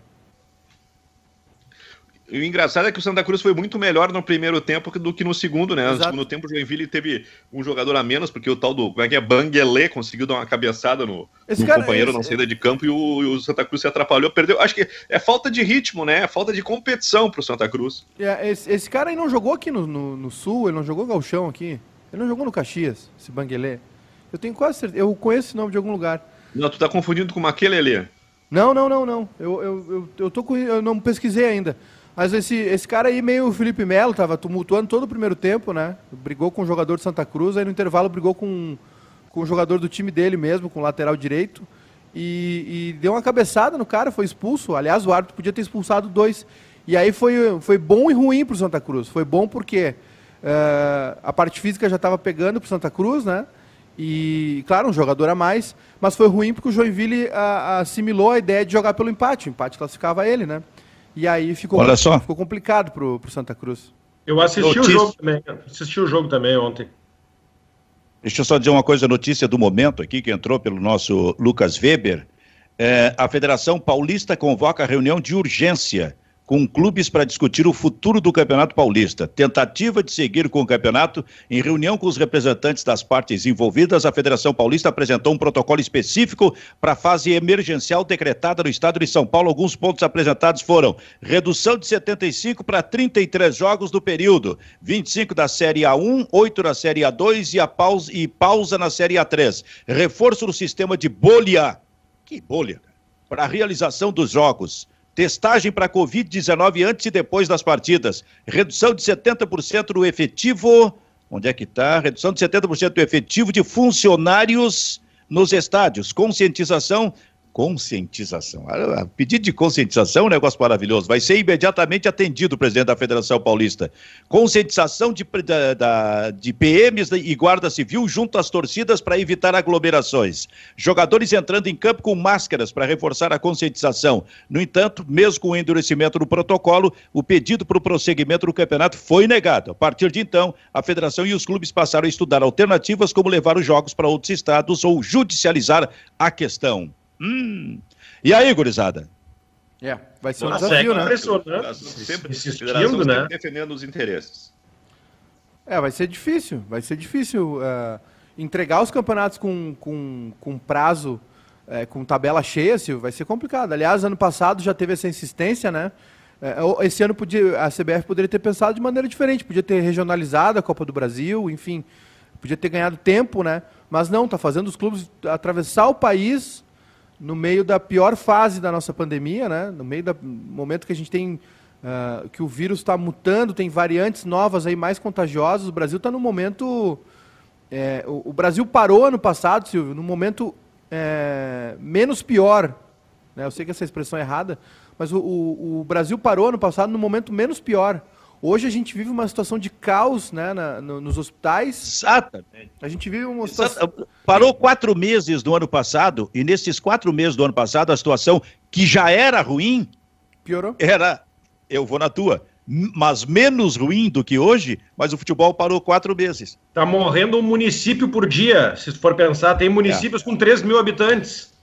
E o engraçado é que o Santa Cruz foi muito melhor no primeiro tempo do que no segundo, né? Exato. No segundo tempo, o Joinville teve um jogador a menos, porque o tal do. Como é que é? Banguelê conseguiu dar uma cabeçada no, no cara, companheiro esse, na saída de campo e o, e o, Santa Cruz se atrapalhou, perdeu. Acho que é falta de ritmo, né? É falta de competição pro Santa Cruz. É, esse, esse, cara aí não jogou aqui no, no, no, Sul, ele não jogou Galchão aqui. Ele não jogou no Caxias, esse Banguelê. Eu tenho quase certeza. Eu conheço esse nome de algum lugar. Não, tu tá confundindo com Maquelele. Não, não, não, não. Eu, eu, eu, eu, tô com, eu não pesquisei ainda. Mas esse, esse cara aí, meio Felipe Melo, tava tumultuando todo o primeiro tempo, né? Brigou com o jogador de Santa Cruz, aí no intervalo brigou com, com o jogador do time dele mesmo, com o lateral direito. E, e deu uma cabeçada no cara, foi expulso. Aliás, o árbitro podia ter expulsado dois. E aí foi, foi bom e ruim para o Santa Cruz. Foi bom porque uh, a parte física já estava pegando para o Santa Cruz, né? E, claro, um jogador a mais. Mas foi ruim porque o Joinville assimilou a ideia de jogar pelo empate. O empate classificava ele, né? E aí ficou, Olha só. ficou complicado pro, pro Santa Cruz. Eu assisti Notícia. o jogo também. Assisti o jogo também ontem. Deixa eu só dizer uma coisa, notícia do momento aqui, que entrou pelo nosso Lucas Weber. É, a Federação Paulista convoca reunião de urgência com clubes para discutir o futuro do Campeonato Paulista. Tentativa de seguir com o campeonato. Em reunião com os representantes das partes envolvidas, a Federação Paulista apresentou um protocolo específico para a fase emergencial decretada no estado de São Paulo. Alguns pontos apresentados foram redução de 75 para 33 jogos do período, 25 da Série A1, 8 da Série A2 e, a pausa, e pausa na Série A3. Reforço do sistema de bolha. Que bolha? Para a realização dos jogos Testagem para Covid-19 antes e depois das partidas. Redução de 70% do efetivo. Onde é que está? Redução de 70% do efetivo de funcionários nos estádios. Conscientização conscientização. Pedido de conscientização é um negócio maravilhoso. Vai ser imediatamente atendido presidente da Federação Paulista. Conscientização de, da, de PMs e Guarda Civil junto às torcidas para evitar aglomerações. Jogadores entrando em campo com máscaras para reforçar a conscientização. No entanto, mesmo com o endurecimento do protocolo, o pedido para o prosseguimento do campeonato foi negado. A partir de então, a federação e os clubes passaram a estudar alternativas como levar os jogos para outros estados ou judicializar a questão. Hum. E aí, gurizada? É, vai ser um Nossa, desafio, é né? Impressionante. Sempre insistindo, né? defendendo os interesses. É, vai ser difícil. Vai ser difícil uh, entregar os campeonatos com, com, com prazo, uh, com tabela cheia, Silvio, vai ser complicado. Aliás, ano passado já teve essa insistência, né? Uh, esse ano podia, a CBF poderia ter pensado de maneira diferente, podia ter regionalizado a Copa do Brasil, enfim, podia ter ganhado tempo, né? Mas não, está fazendo os clubes atravessar o país no meio da pior fase da nossa pandemia, né? no meio do momento que a gente tem uh, que o vírus está mutando, tem variantes novas aí mais contagiosas. O Brasil está num momento É, o, o, Brasil parou ano passado, Silvio, no momento é, menos pior. Né? Eu sei que essa expressão é errada, mas o, o, o, Brasil parou ano passado no momento menos pior. Hoje a gente vive uma situação de caos né, na, no, nos hospitais. Exatamente. A gente vive uma situação. Parou quatro meses do ano passado, e nesses quatro meses do ano passado, a situação que já era ruim. Piorou? Era. Eu vou na tua mas menos ruim do que hoje, mas o futebol parou quatro meses. Está morrendo um município por dia, se for pensar. Tem municípios é. com 3 mil habitantes.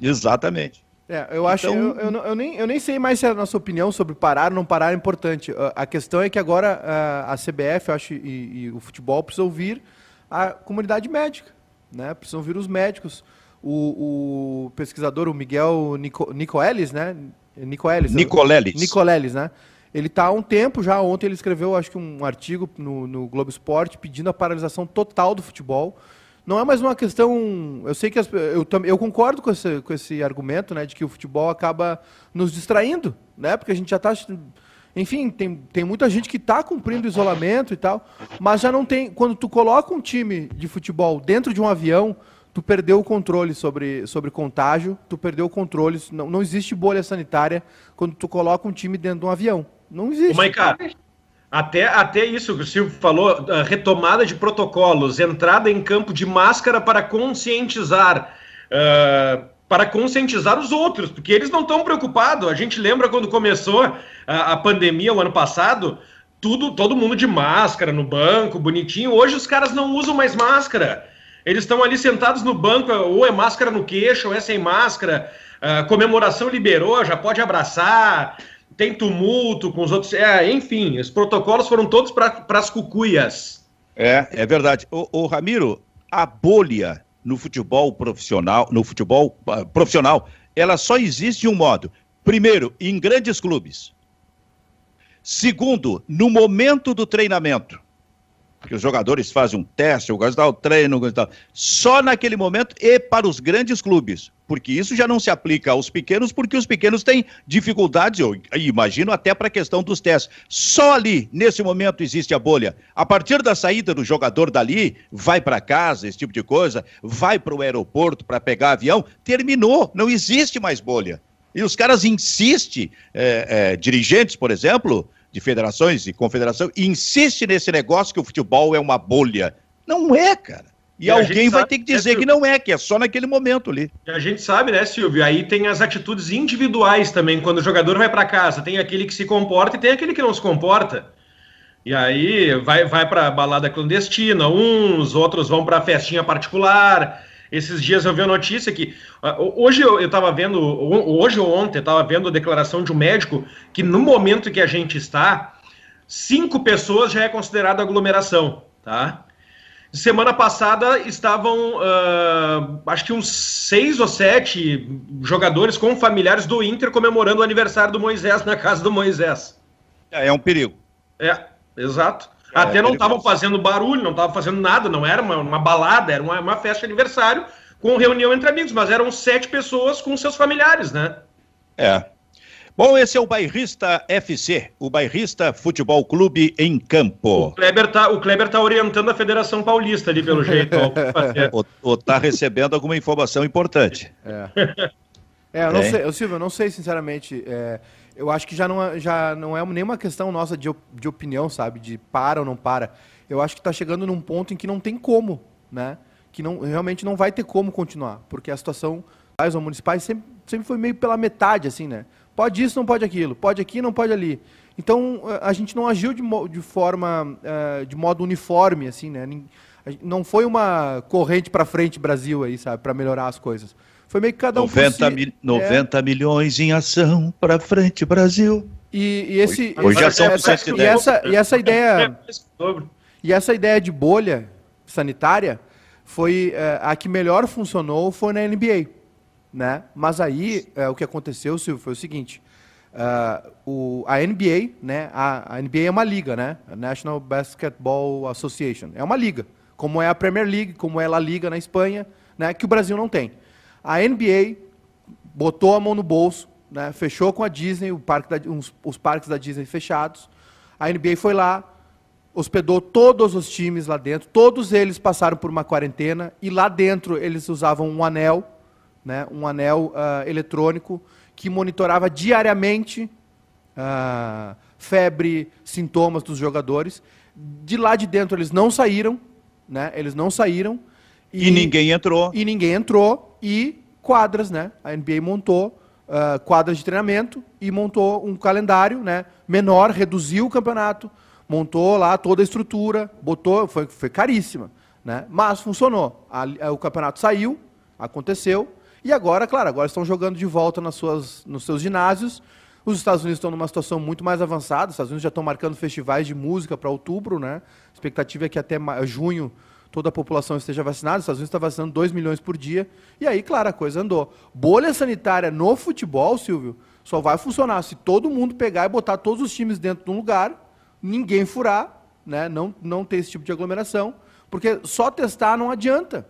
Exatamente. É, eu acho, então... eu, eu, eu, nem, eu nem sei mais se a nossa opinião sobre parar ou não parar é importante. A questão é que agora a, a CBF, eu acho, e, e, o futebol precisam ouvir a comunidade médica, né? Precisam ouvir os médicos. O, o pesquisador, o Miguel Nico, Nicoelis, né? Nicoelis. Nicolelis. Nicolelis, né? Ele está há um tempo já. Ontem ele escreveu, acho que um artigo no, no Globo Esporte pedindo a paralisação total do futebol. Não é mais uma questão. Eu sei que as, eu, eu concordo com esse, com esse argumento, né, de que o futebol acaba nos distraindo, né, porque a gente já está. Enfim, tem, tem muita gente que está cumprindo isolamento e tal, mas já não tem. Quando tu coloca um time de futebol dentro de um avião, tu perdeu o controle sobre, sobre contágio, tu perdeu o controle. Não, não existe bolha sanitária quando tu coloca um time dentro de um avião. Não existe. Mas, cara, até, até isso que o Silvio falou, retomada de protocolos, entrada em campo de máscara para conscientizar. Uh, para conscientizar os outros, porque eles não estão preocupados. A gente lembra quando começou a, a pandemia o ano passado, tudo, todo mundo de máscara no banco, bonitinho. Hoje os caras não usam mais máscara. Eles estão ali sentados no banco, ou é máscara no queixo, ou é sem máscara. A comemoração liberou, já pode abraçar tem tumulto com os outros. É, enfim, os protocolos foram todos para as cucuias. É, é verdade. O, o, Ramiro, a bolha no futebol profissional, no futebol uh, profissional, ela só existe de um modo. Primeiro, em grandes clubes. Segundo, no momento do treinamento. Porque os jogadores fazem um teste, o tal treino, tal. Só naquele momento e para os grandes clubes porque isso já não se aplica aos pequenos, porque os pequenos têm dificuldades, eu imagino até para a questão dos testes. Só ali, nesse momento, existe a bolha. A partir da saída do jogador dali, vai para casa, esse tipo de coisa, vai para o aeroporto para pegar avião, terminou, não existe mais bolha. E os caras insistem, é, é, dirigentes, por exemplo, de federações e confederação, insistem nesse negócio que o futebol é uma bolha. Não é, cara. E, e alguém vai ter que dizer né, que não é, que é só naquele momento ali. E a gente sabe, né, Silvio? Aí tem as atitudes individuais também. Quando o jogador vai para casa, tem aquele que se comporta e tem aquele que não se comporta. E aí vai, vai para balada clandestina, uns, outros vão para festinha particular. Esses dias eu vi a notícia que. Hoje eu estava vendo, hoje ou ontem, eu estava vendo a declaração de um médico que no momento que a gente está, cinco pessoas já é considerado aglomeração, tá? Semana passada estavam, uh, acho que uns seis ou sete jogadores com familiares do Inter comemorando o aniversário do Moisés na casa do Moisés. É, é um perigo. É, exato. É, Até é não estavam fazendo barulho, não estavam fazendo nada, não era uma, uma balada, era uma, uma festa de aniversário com reunião entre amigos, mas eram sete pessoas com seus familiares, né? É, Bom, esse é o Bairrista FC, o Bairrista Futebol Clube em Campo. O Kleber tá, o Kleber tá orientando a Federação Paulista ali, pelo jeito. ou, ou tá recebendo alguma informação importante. É, é eu não é. sei, eu, Silvio, eu não sei, sinceramente. É, eu acho que já não, é, já não é nenhuma questão nossa de, de opinião, sabe? De para ou não para. Eu acho que está chegando num ponto em que não tem como, né? Que não, realmente não vai ter como continuar, porque a situação as municipais sempre, sempre foi meio pela metade, assim, né? Pode isso, não pode aquilo. Pode aqui, não pode ali. Então, eh, a gente não agiu de, de forma, uh, de modo uniforme, assim, né? Não foi uma corrente para frente Brasil aí, sabe, para melhorar as coisas. Foi meio que cada um 90, si. mil, 90 é. milhões em ação para frente Brasil. E, e esse, Hoje já são essa, e essa, e essa ideia e essa ideia de bolha sanitária foi uh, a que melhor funcionou foi na NBA né? Mas aí é, o que aconteceu, Silvio, foi o seguinte: uh, o, a NBA, né? A, a, NBA é uma liga, né? A National Basketball Association é uma liga, como é a Premier League, como é a Liga na Espanha, né? Que o Brasil não tem. A NBA botou a mão no bolso, né? Fechou com a Disney, parque da, uns, os parques da Disney fechados. A NBA foi lá, hospedou todos os times lá dentro, todos eles passaram por uma quarentena e lá dentro eles usavam um anel, né, um anel uh, eletrônico que monitorava diariamente uh, febre, sintomas dos jogadores. De lá de dentro eles não saíram, né, eles não saíram. E, e ninguém entrou. E ninguém entrou e quadras, né? A NBA montou uh, quadras de treinamento e montou um calendário, né? Menor, reduziu o campeonato montou lá toda a estrutura, botou, foi, foi caríssima, né? Mas funcionou. A, a, o campeonato saiu, aconteceu, e agora, claro, agora estão jogando de volta nas suas, nos seus ginásios. Os Estados Unidos estão numa situação muito mais avançada. Os Estados Unidos já estão marcando festivais de música para outubro, né? A expectativa é que até junho toda a população esteja vacinada. Os Estados Unidos está vacinando 2 milhões por dia. E aí, claro, a coisa andou. Bolha sanitária no futebol, Silvio, só vai funcionar se todo mundo pegar e botar todos os times dentro de um lugar ninguém furar, né? não, não ter esse tipo de aglomeração, porque só testar não adianta.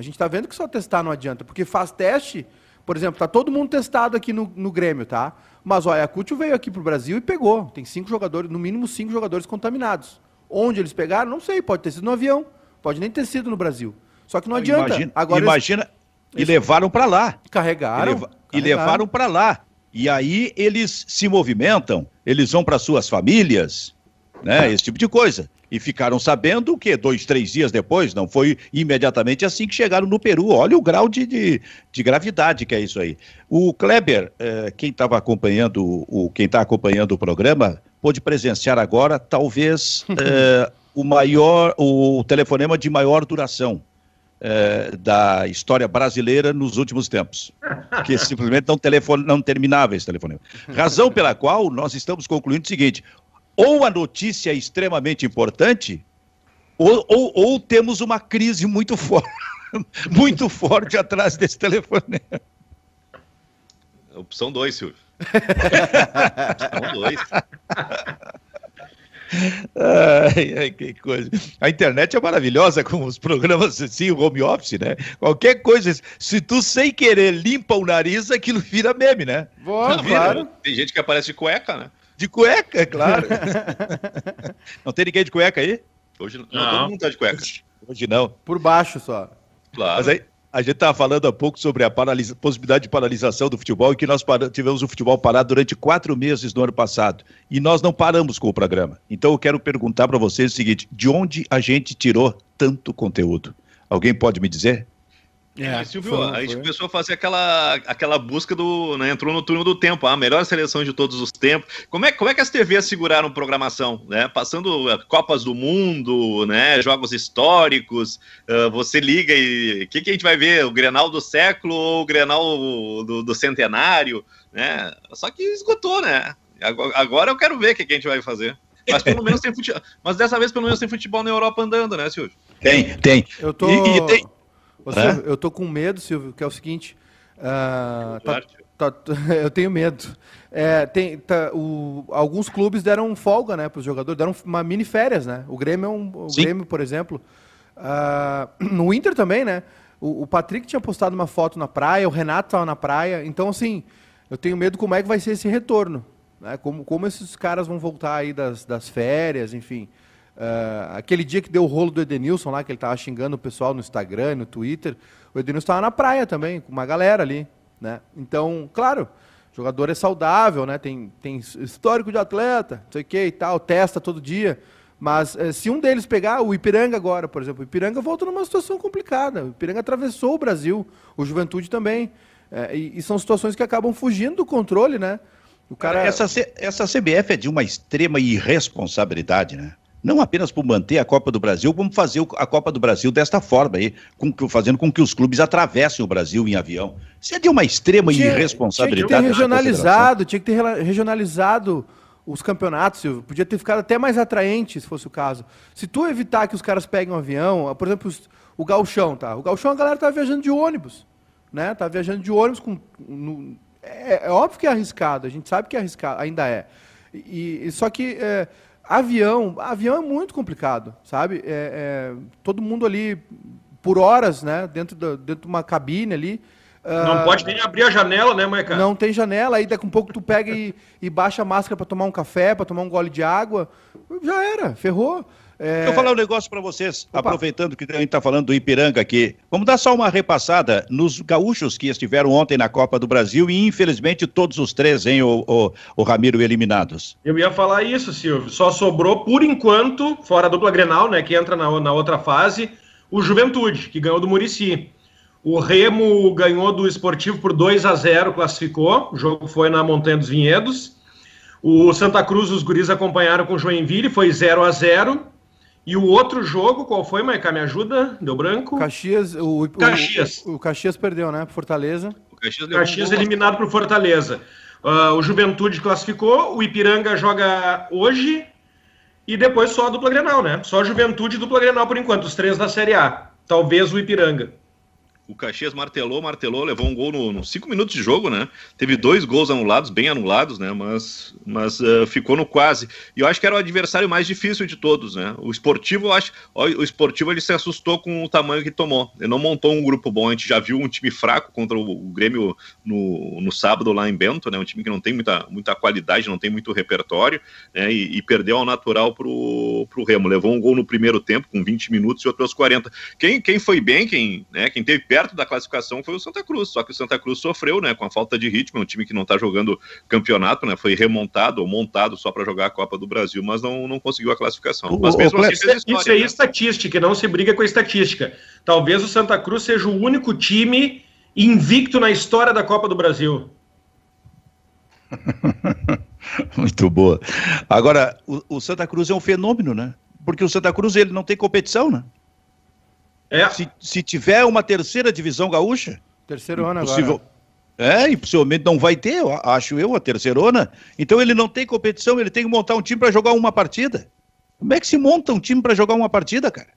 A gente está vendo que só testar não adianta, porque faz teste, por exemplo, está todo mundo testado aqui no, no Grêmio, tá? Mas o Ayacucho veio aqui para o Brasil e pegou. Tem cinco jogadores, no mínimo cinco jogadores contaminados. Onde eles pegaram, não sei, pode ter sido no avião, pode nem ter sido no Brasil. Só que não adianta. Imagina, Agora imagina eles... e levaram para lá. Carregaram. E, carregaram. e levaram para lá. E aí eles se movimentam, eles vão para suas famílias, né? Esse tipo de coisa. E ficaram sabendo o quê? Dois, três dias depois? Não foi imediatamente assim que chegaram no Peru. Olha o grau de, de, de gravidade que é isso aí. O Kleber, eh, quem estava acompanhando, o, quem está acompanhando o programa, pôde presenciar agora, talvez, eh, o maior, o telefonema de maior duração. Eh, da história brasileira nos últimos tempos, que simplesmente não, telefone, não terminava esse telefonema. Razão pela qual nós estamos concluindo o seguinte: ou a notícia é extremamente importante, ou, ou, ou temos uma crise muito forte, muito forte atrás desse telefone. Opção 2, Silvio. Opção 2. Ai, ai, que coisa. A internet é maravilhosa com os programas assim, o home office, né? Qualquer coisa, se tu sem querer limpa o nariz, aquilo vira meme, né? Boa, claro. Tem gente que aparece de cueca, né? De cueca, é claro. não tem ninguém de cueca aí? Hoje não, não. todo mundo tá de cueca. Hoje não. Por baixo só. Claro. Mas aí, a gente estava falando há pouco sobre a possibilidade de paralisação do futebol e que nós tivemos o futebol parado durante quatro meses no ano passado. E nós não paramos com o programa. Então eu quero perguntar para vocês o seguinte: de onde a gente tirou tanto conteúdo? Alguém pode me dizer? É, Silvio, foi, a gente foi. começou a fazer aquela, aquela busca do. Né, entrou no turno do tempo, a melhor seleção de todos os tempos. Como é, como é que as TVs seguraram programação? Né? Passando uh, Copas do Mundo, né, jogos históricos, uh, você liga e. O que, que a gente vai ver? O Grenal do século ou o Grenal do, do centenário? Né? Só que esgotou, né? Agora eu quero ver o que, que a gente vai fazer. Mas pelo menos tem futebol. Mas dessa vez, pelo menos, tem futebol na Europa andando, né, Silvio? Tem, tem. Eu tô. E, e tem... Ô, Silvio, eu tô com medo, Silvio, que é o seguinte. Uh, tá, tá, eu tenho medo. É, tem, tá, o, alguns clubes deram folga né, para os jogadores, deram uma mini férias, né? O Grêmio, é um, o Grêmio por exemplo. Uh, no Inter também, né? O, o, Patrick tinha postado uma foto na praia, o Renato estava na praia. Então, assim, eu tenho medo como é que vai ser esse retorno. Né? Como, como esses caras vão voltar aí das, das férias, enfim. Uh, aquele dia que deu o rolo do Edenilson lá, que ele estava xingando o pessoal no Instagram, no Twitter, o Edenilson estava na praia também, com uma galera ali. Né? Então, claro, jogador é saudável, né? tem, tem histórico de atleta, não sei o que e tal, testa todo dia. Mas eh, se um deles pegar, o Ipiranga agora, por exemplo, o Ipiranga volta numa situação complicada. O Ipiranga atravessou o Brasil, o Juventude também. Eh, e, e, são situações que acabam fugindo do controle, né? O cara... essa, essa CBF é de uma extrema irresponsabilidade, né? Não apenas por manter a Copa do Brasil, como fazer a Copa do Brasil desta forma aí, com, fazendo com que os clubes atravessem o Brasil em avião. Isso é de uma extrema tinha, irresponsabilidade. Tinha que ter regionalizado, tinha que ter regionalizado os campeonatos, Silvio. Podia ter ficado até mais atraente, se fosse o caso. Se tu evitar que os caras peguem um avião, por exemplo, o galchão, tá? O galchão a galera tá viajando de ônibus, né? Tá viajando de ônibus com... No, é, é, óbvio que é arriscado, a gente sabe que é arriscado, ainda é. E, e só que... É, Avião, avião é muito complicado, sabe? É, é, todo mundo ali por horas, né? Dentro, da, dentro de uma cabine ali. Não uh, pode nem abrir a janela, né, Maica? Não tem janela, aí daqui a um pouco tu pega e, e baixa a máscara para tomar um café, para tomar um gole de água. Já era, ferrou. É... Deixa eu falar um negócio para vocês, Opa. aproveitando que a gente está falando do Ipiranga aqui. Vamos dar só uma repassada nos gaúchos que estiveram ontem na Copa do Brasil e, infelizmente, todos os três, hein, o, o, o Ramiro, eliminados. Eu ia falar isso, Silvio. Só sobrou, por enquanto, fora a dupla Grenal, né, que entra na, na outra fase, o Juventude, que ganhou do Murici. O Remo ganhou do Esportivo por 2 a 0 classificou. O jogo foi na Montanha dos Vinhedos. O Santa Cruz, os guris acompanharam com o Joinville, foi 0 a 0 e o outro jogo, qual foi, Maica? Me ajuda? Deu branco? Caxias. O, Caxias. O, o Caxias perdeu, né? Fortaleza. O Caxias, Caxias eliminado por Fortaleza. Uh, o Juventude classificou, o Ipiranga joga hoje e depois só a dupla Grenal, né? Só a Juventude e dupla Grenal por enquanto, os três da Série A. Talvez o Ipiranga o Caxias martelou, martelou, levou um gol nos no cinco minutos de jogo, né? Teve dois gols anulados, bem anulados, né? Mas, mas uh, ficou no quase. E eu acho que era o adversário mais difícil de todos, né? O esportivo, eu acho, o esportivo ele se assustou com o tamanho que tomou. Ele não montou um grupo bom. A gente já viu um time fraco contra o, o Grêmio no, no sábado lá em Bento, né? Um time que não tem muita, muita qualidade, não tem muito repertório, né? E, e perdeu ao natural pro, pro Remo. Levou um gol no primeiro tempo, com 20 minutos, e outro aos 40. Quem, quem foi bem, quem, né? Quem teve perto perto da classificação foi o Santa Cruz, só que o Santa Cruz sofreu, né, com a falta de ritmo, é um time que não está jogando campeonato, né, foi remontado ou montado só para jogar a Copa do Brasil, mas não, não conseguiu a classificação. Mas mesmo assim fez história, Isso é né? estatística, não se briga com a estatística. Talvez o Santa Cruz seja o único time invicto na história da Copa do Brasil. Muito boa. Agora, o, o, Santa Cruz é um fenômeno, né? Porque o Santa Cruz ele não tem competição, né? É. Se, se tiver uma terceira divisão gaúcha. Terceiro ano agora. É, e possivelmente não vai ter, acho eu, a terceirona. Então ele não tem competição, ele tem que montar um time para jogar uma partida. Como é que se monta um time para jogar uma partida, cara?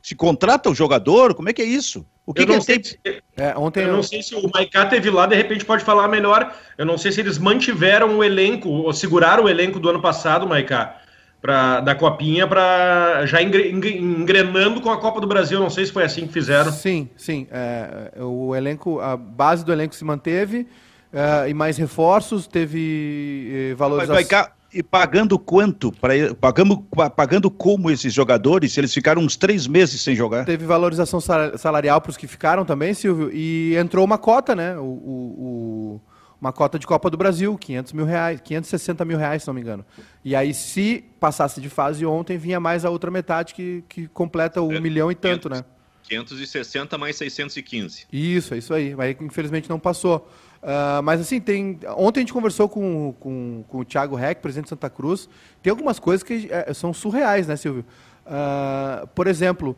Se contrata o jogador? Como é que é isso? O que, eu que é Se... É, ontem eu não sei se o Maiká teve lá, de repente pode falar melhor. Eu não sei se eles mantiveram o elenco, ou seguraram o elenco do ano passado, Maiká pra, da Copinha para já engrenando com a Copa do Brasil. Não sei se foi assim que fizeram. Sim, sim. É, o elenco, a base do elenco se manteve é, e mais reforços, teve valorização. e pagando quanto? Pra, pagando, pagando como esses jogadores? Se eles ficaram uns três meses sem jogar? Teve valorização salarial para os que ficaram também, Silvio. E entrou uma cota, né? o, o uma cota de Copa do Brasil, 500 mil reais, 560 mil reais, se não me engano. E aí, se passasse de fase ontem, vinha mais a outra metade que, que completa o é, milhão e tanto, 500, né? 560 mais 615. Isso, é isso aí. Mas infelizmente não passou. Uh, mas assim, tem. Ontem a gente conversou com, com, com o Thiago Reck, presidente de Santa Cruz. Tem algumas coisas que é, são surreais, né, Silvio? Uh, por exemplo,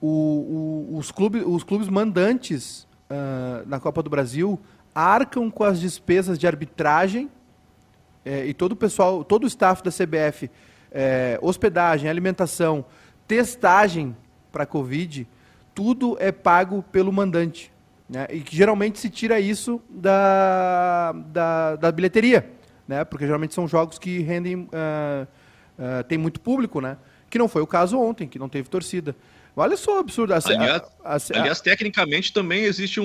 o, o, os, clubes, os clubes mandantes uh, na Copa do Brasil arcam com as despesas de arbitragem é, e todo o pessoal, todo o staff da CBF, é, hospedagem, alimentação, testagem para Covid, tudo é pago pelo mandante. Né? E que geralmente se tira isso da, da, da bilheteria, né? porque geralmente são jogos que rendem, uh, uh, tem muito público, né? que não foi o caso ontem, que não teve torcida. Olha só o absurdo. aliás, a, a, aliás, tecnicamente também existe um,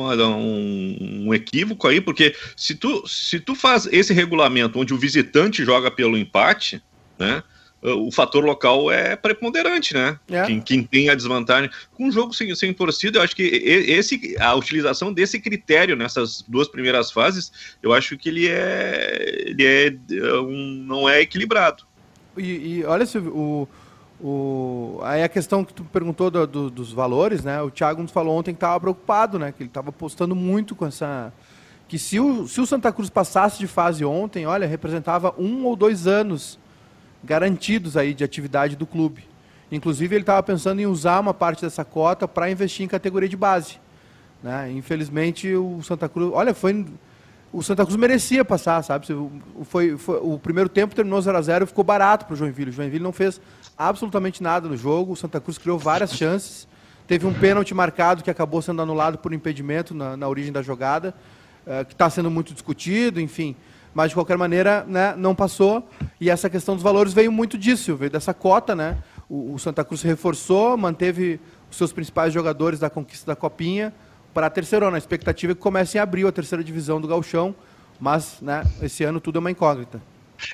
um, um, equívoco aí, porque se tu, se tu faz esse regulamento onde o visitante joga pelo empate, né? O fator local é preponderante, né? É. Quem, quem, tem a desvantagem. Com um jogo sem, sem torcida, eu acho que esse, a utilização desse critério nessas duas primeiras fases, eu acho que ele é, ele é um, não é equilibrado. E, e olha, Silvio, o, o, aí a questão que tu perguntou do, do, dos valores, né? O Thiago nos falou ontem que estava preocupado, né? Que ele estava apostando muito com essa. Que se o, se o Santa Cruz passasse de fase ontem, olha, representava um ou dois anos garantidos aí de atividade do clube. Inclusive ele estava pensando em usar uma parte dessa cota para investir em categoria de base. Né? Infelizmente o Santa Cruz, olha, foi o Santa Cruz merecia passar, sabe? Foi, foi o primeiro tempo terminou 0 a 0 ficou barato para o Joinville. O Joinville não fez absolutamente nada no jogo. O Santa Cruz criou várias chances. Teve um pênalti marcado que acabou sendo anulado por impedimento na, na origem da jogada, uh, que está sendo muito discutido, enfim. Mas, de qualquer maneira, né, não passou. E essa questão dos valores veio muito disso, veio dessa cota. Né? O, o Santa Cruz reforçou, manteve os seus principais jogadores da conquista da Copinha para a terceira. A expectativa é que comece em abril a terceira divisão do Galchão, mas né, esse ano tudo é uma incógnita.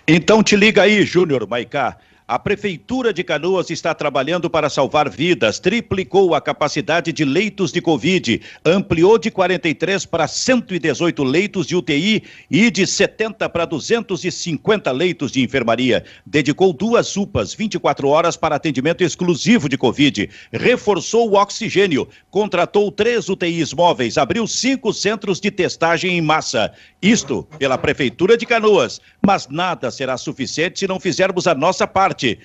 Então te liga aí, Júnior Maicá. A Prefeitura de Canoas está trabalhando para salvar vidas, triplicou a capacidade de leitos de Covid, ampliou de 43 para 118 leitos de UTI e de 70 para 250 leitos de enfermaria. Dedicou duas UPAs 24 horas para atendimento exclusivo de Covid, reforçou o oxigênio, contratou três UTIs móveis, abriu cinco centros de testagem em massa. Isto pela Prefeitura de Canoas. Mas nada será suficiente se não fizermos a nossa parte.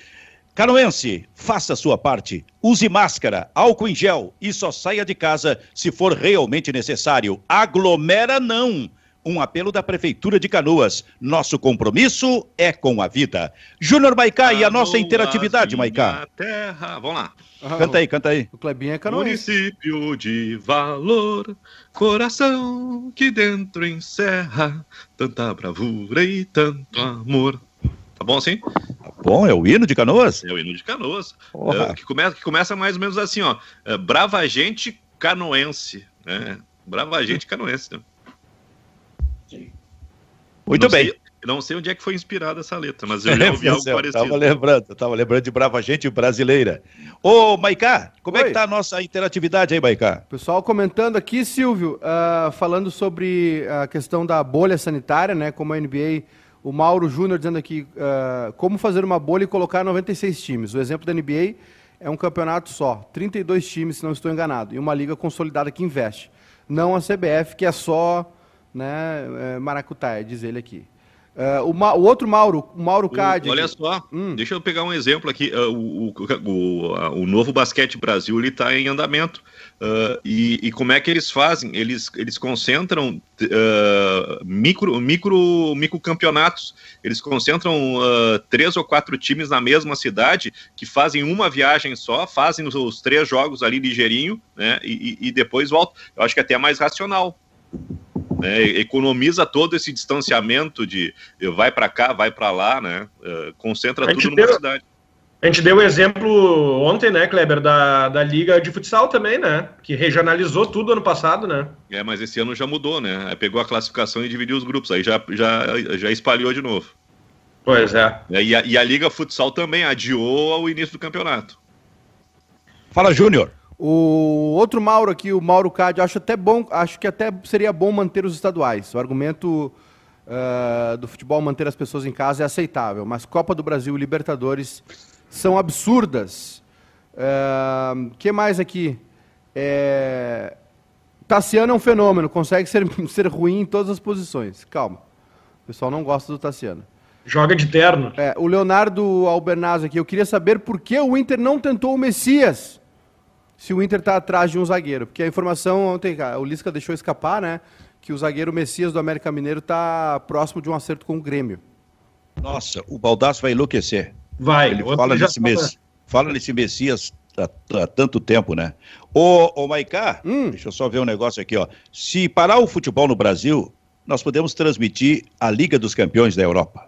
Canoense, faça a sua parte. Use máscara, álcool em gel e só saia de casa se for realmente necessário. Aglomera não. Um apelo da Prefeitura de Canoas. Nosso compromisso é com a vida. Júnior Maicá e a nossa interatividade, Maicá. Terra. Vamos lá. canta aí, canta aí. O Clebinho é canoense. Município de valor, coração que dentro encerra tanta bravura e tanto amor. Tá bom assim? Tá bom, é o hino de Canoas? É o hino de Canoas. É, que, começa, que começa mais ou menos assim, ó. É, brava gente canoense. Né? Brava gente canoense. Né? Muito não bem. Sei, não sei onde é que foi inspirada essa letra, mas eu já ouvi algo parecido. Tava lembrando, eu tava lembrando de Brava Gente brasileira. Ô, Maicá, como Oi. é que tá a nossa interatividade aí, Maicá? Pessoal comentando aqui, Silvio, uh, falando sobre a questão da bolha sanitária, né, como a NBA o Mauro Júnior dizendo aqui uh, como fazer uma bolha e colocar 96 times. O exemplo da NBA é um campeonato só, 32 times, se não estou enganado, e uma liga consolidada que investe. Não a CBF, que é só né, é, maracutaia, diz ele aqui. Uh, o, Ma o, outro Mauro, o Mauro Cade. Olha só, hum. deixa eu pegar um exemplo aqui. Uh, o, o, o, novo Basquete Brasil está em andamento. Uh, e, e, como é que eles fazem? Eles, eles concentram micro, micro, micro campeonatos. Eles concentram três ou quatro times na mesma cidade que fazem uma viagem só, fazem os, os três jogos ali ligeirinho, né? E, e, e depois voltam. Eu acho que é até mais racional né, economiza todo esse distanciamento de vai para cá, vai para lá, né, uh, concentra tudo numa deu, cidade. A gente deu o exemplo ontem, né, Kleber, da, da Liga de Futsal também, né, que regionalizou tudo ano passado, né. É, mas esse ano já mudou, né, pegou a classificação e dividiu os grupos, aí já, já, já espalhou de novo. Pois é. é e a, e a Liga Futsal também adiou o início do campeonato. Fala, Júnior. O outro Mauro aqui, o Mauro Cade, acho até bom, acho que até seria bom manter os estaduais. O argumento uh, do futebol manter as pessoas em casa é aceitável, mas Copa do Brasil e Libertadores são absurdas. O uh, que mais aqui? É... Tassiano é um fenômeno, consegue ser, ser ruim em todas as posições. Calma. O pessoal não gosta do Tassiano. Joga de terno. É, o Leonardo Albernaz aqui, eu queria saber por que o Inter não tentou o Messias se o Inter está atrás de um zagueiro. Porque a informação ontem, o Lisca deixou escapar, né? Que o zagueiro Messias do América Mineiro está próximo de um acerto com o Grêmio. Nossa, o Baldaço vai enlouquecer. Vai. Ele fala nesse, mes... fala nesse Messias há, há, tanto tempo, né? Ô, ô Maicá, hum. deixa eu só ver um negócio aqui, ó. Se parar o futebol no Brasil, nós podemos transmitir a Liga dos Campeões da Europa.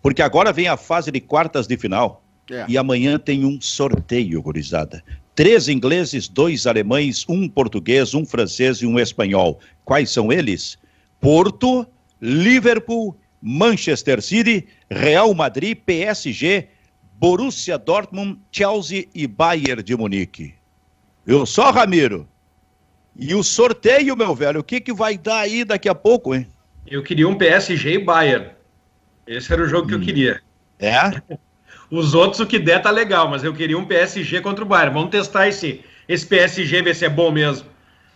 Porque agora vem a fase de quartas de final. É. E amanhã tem um sorteio, gurizada. Três ingleses, dois alemães, um português, um francês e um espanhol. Quais são eles? Porto, Liverpool, Manchester City, Real Madrid, PSG, Borussia Dortmund, Chelsea e Bayern de Munique. Eu só, Ramiro. E o sorteio, meu velho, o que, que vai dar aí daqui a pouco, hein? Eu queria um PSG e Bayern. Esse era o jogo hum. que eu hum. queria. É? Os outros, o que der, tá legal, mas eu queria um PSG contra o Bayern. Vamos testar esse, esse PSG, ver se é bom mesmo.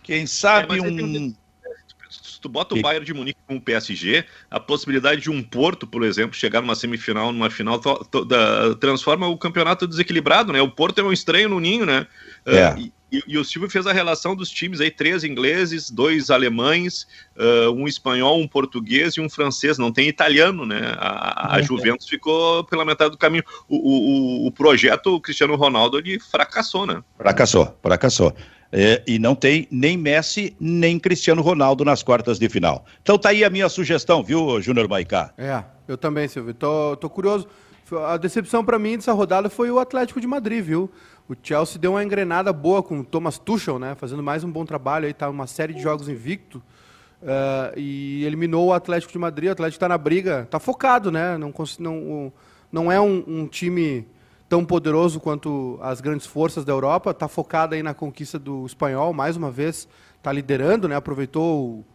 Quem sabe é, um. Se tu bota o Bayern de Munique com o PSG, a possibilidade de um Porto, por exemplo, chegar numa semifinal, numa final, to, to, da, transforma o campeonato desequilibrado, né? O Porto é um estranho no ninho, né? É. Uh, e, e, e, o Silvio fez a relação dos times aí, três ingleses, dois alemães, uh, um espanhol, um português e um francês. Não tem italiano, né? A, a Juventus ficou pela metade do caminho. O, o, o projeto o Cristiano Ronaldo ele fracassou, né? Fracassou, fracassou. É, e não tem nem Messi, nem Cristiano Ronaldo nas quartas de final. Então tá aí a minha sugestão, viu, Júnior Maicá? É, eu também, Silvio. Tô, tô curioso. A decepção para mim dessa rodada foi o Atlético de Madrid, viu? O Chelsea deu uma engrenada boa com o Thomas Tuchel, né? Fazendo mais um bom trabalho aí, tá uma série de jogos invicto. Uh, e eliminou o Atlético de Madrid. O Atlético está na briga, está focado, né? Não, não, não é um, um time tão poderoso quanto as grandes forças da Europa, está focada aí na conquista do espanhol, mais uma vez, está liderando, né? aproveitou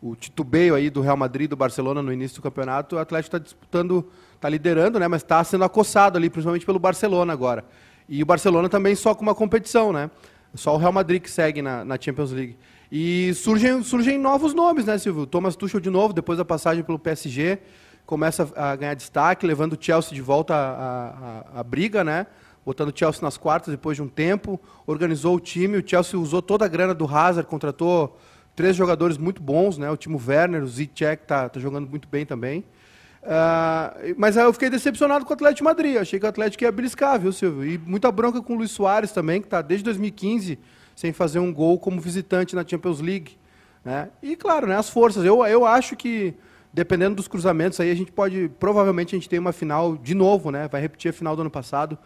o, o titubeio aí do Real Madrid do Barcelona no início do campeonato, o Atlético está disputando, está liderando, né? mas está sendo acossado ali, principalmente pelo Barcelona agora. E o Barcelona também só com uma competição, né? Só o Real Madrid que segue na, na Champions League. E surgem, surgem novos nomes, né, Silvio? Thomas Tuchel de novo, depois da passagem pelo PSG, começa a ganhar destaque, levando o Chelsea de volta à, à, à briga, né? Botando o Chelsea nas quartas depois de um tempo, organizou o time, o Chelsea usou toda a grana do Hazard, contratou três jogadores muito bons, né? O Timo Werner, o Zicek está tá jogando muito bem também. Uh, mas eu fiquei decepcionado com o Atlético de Madrid. Achei que o Atlético ia beliscar, viu, Silvio? E muita bronca com o Luiz Soares também, que está desde 2015 sem fazer um gol como visitante na Champions League. Né? E claro, né, as forças. Eu, eu acho que, dependendo dos cruzamentos, aí a gente pode. Provavelmente a gente tem uma final de novo, né? Vai repetir a final do ano passado,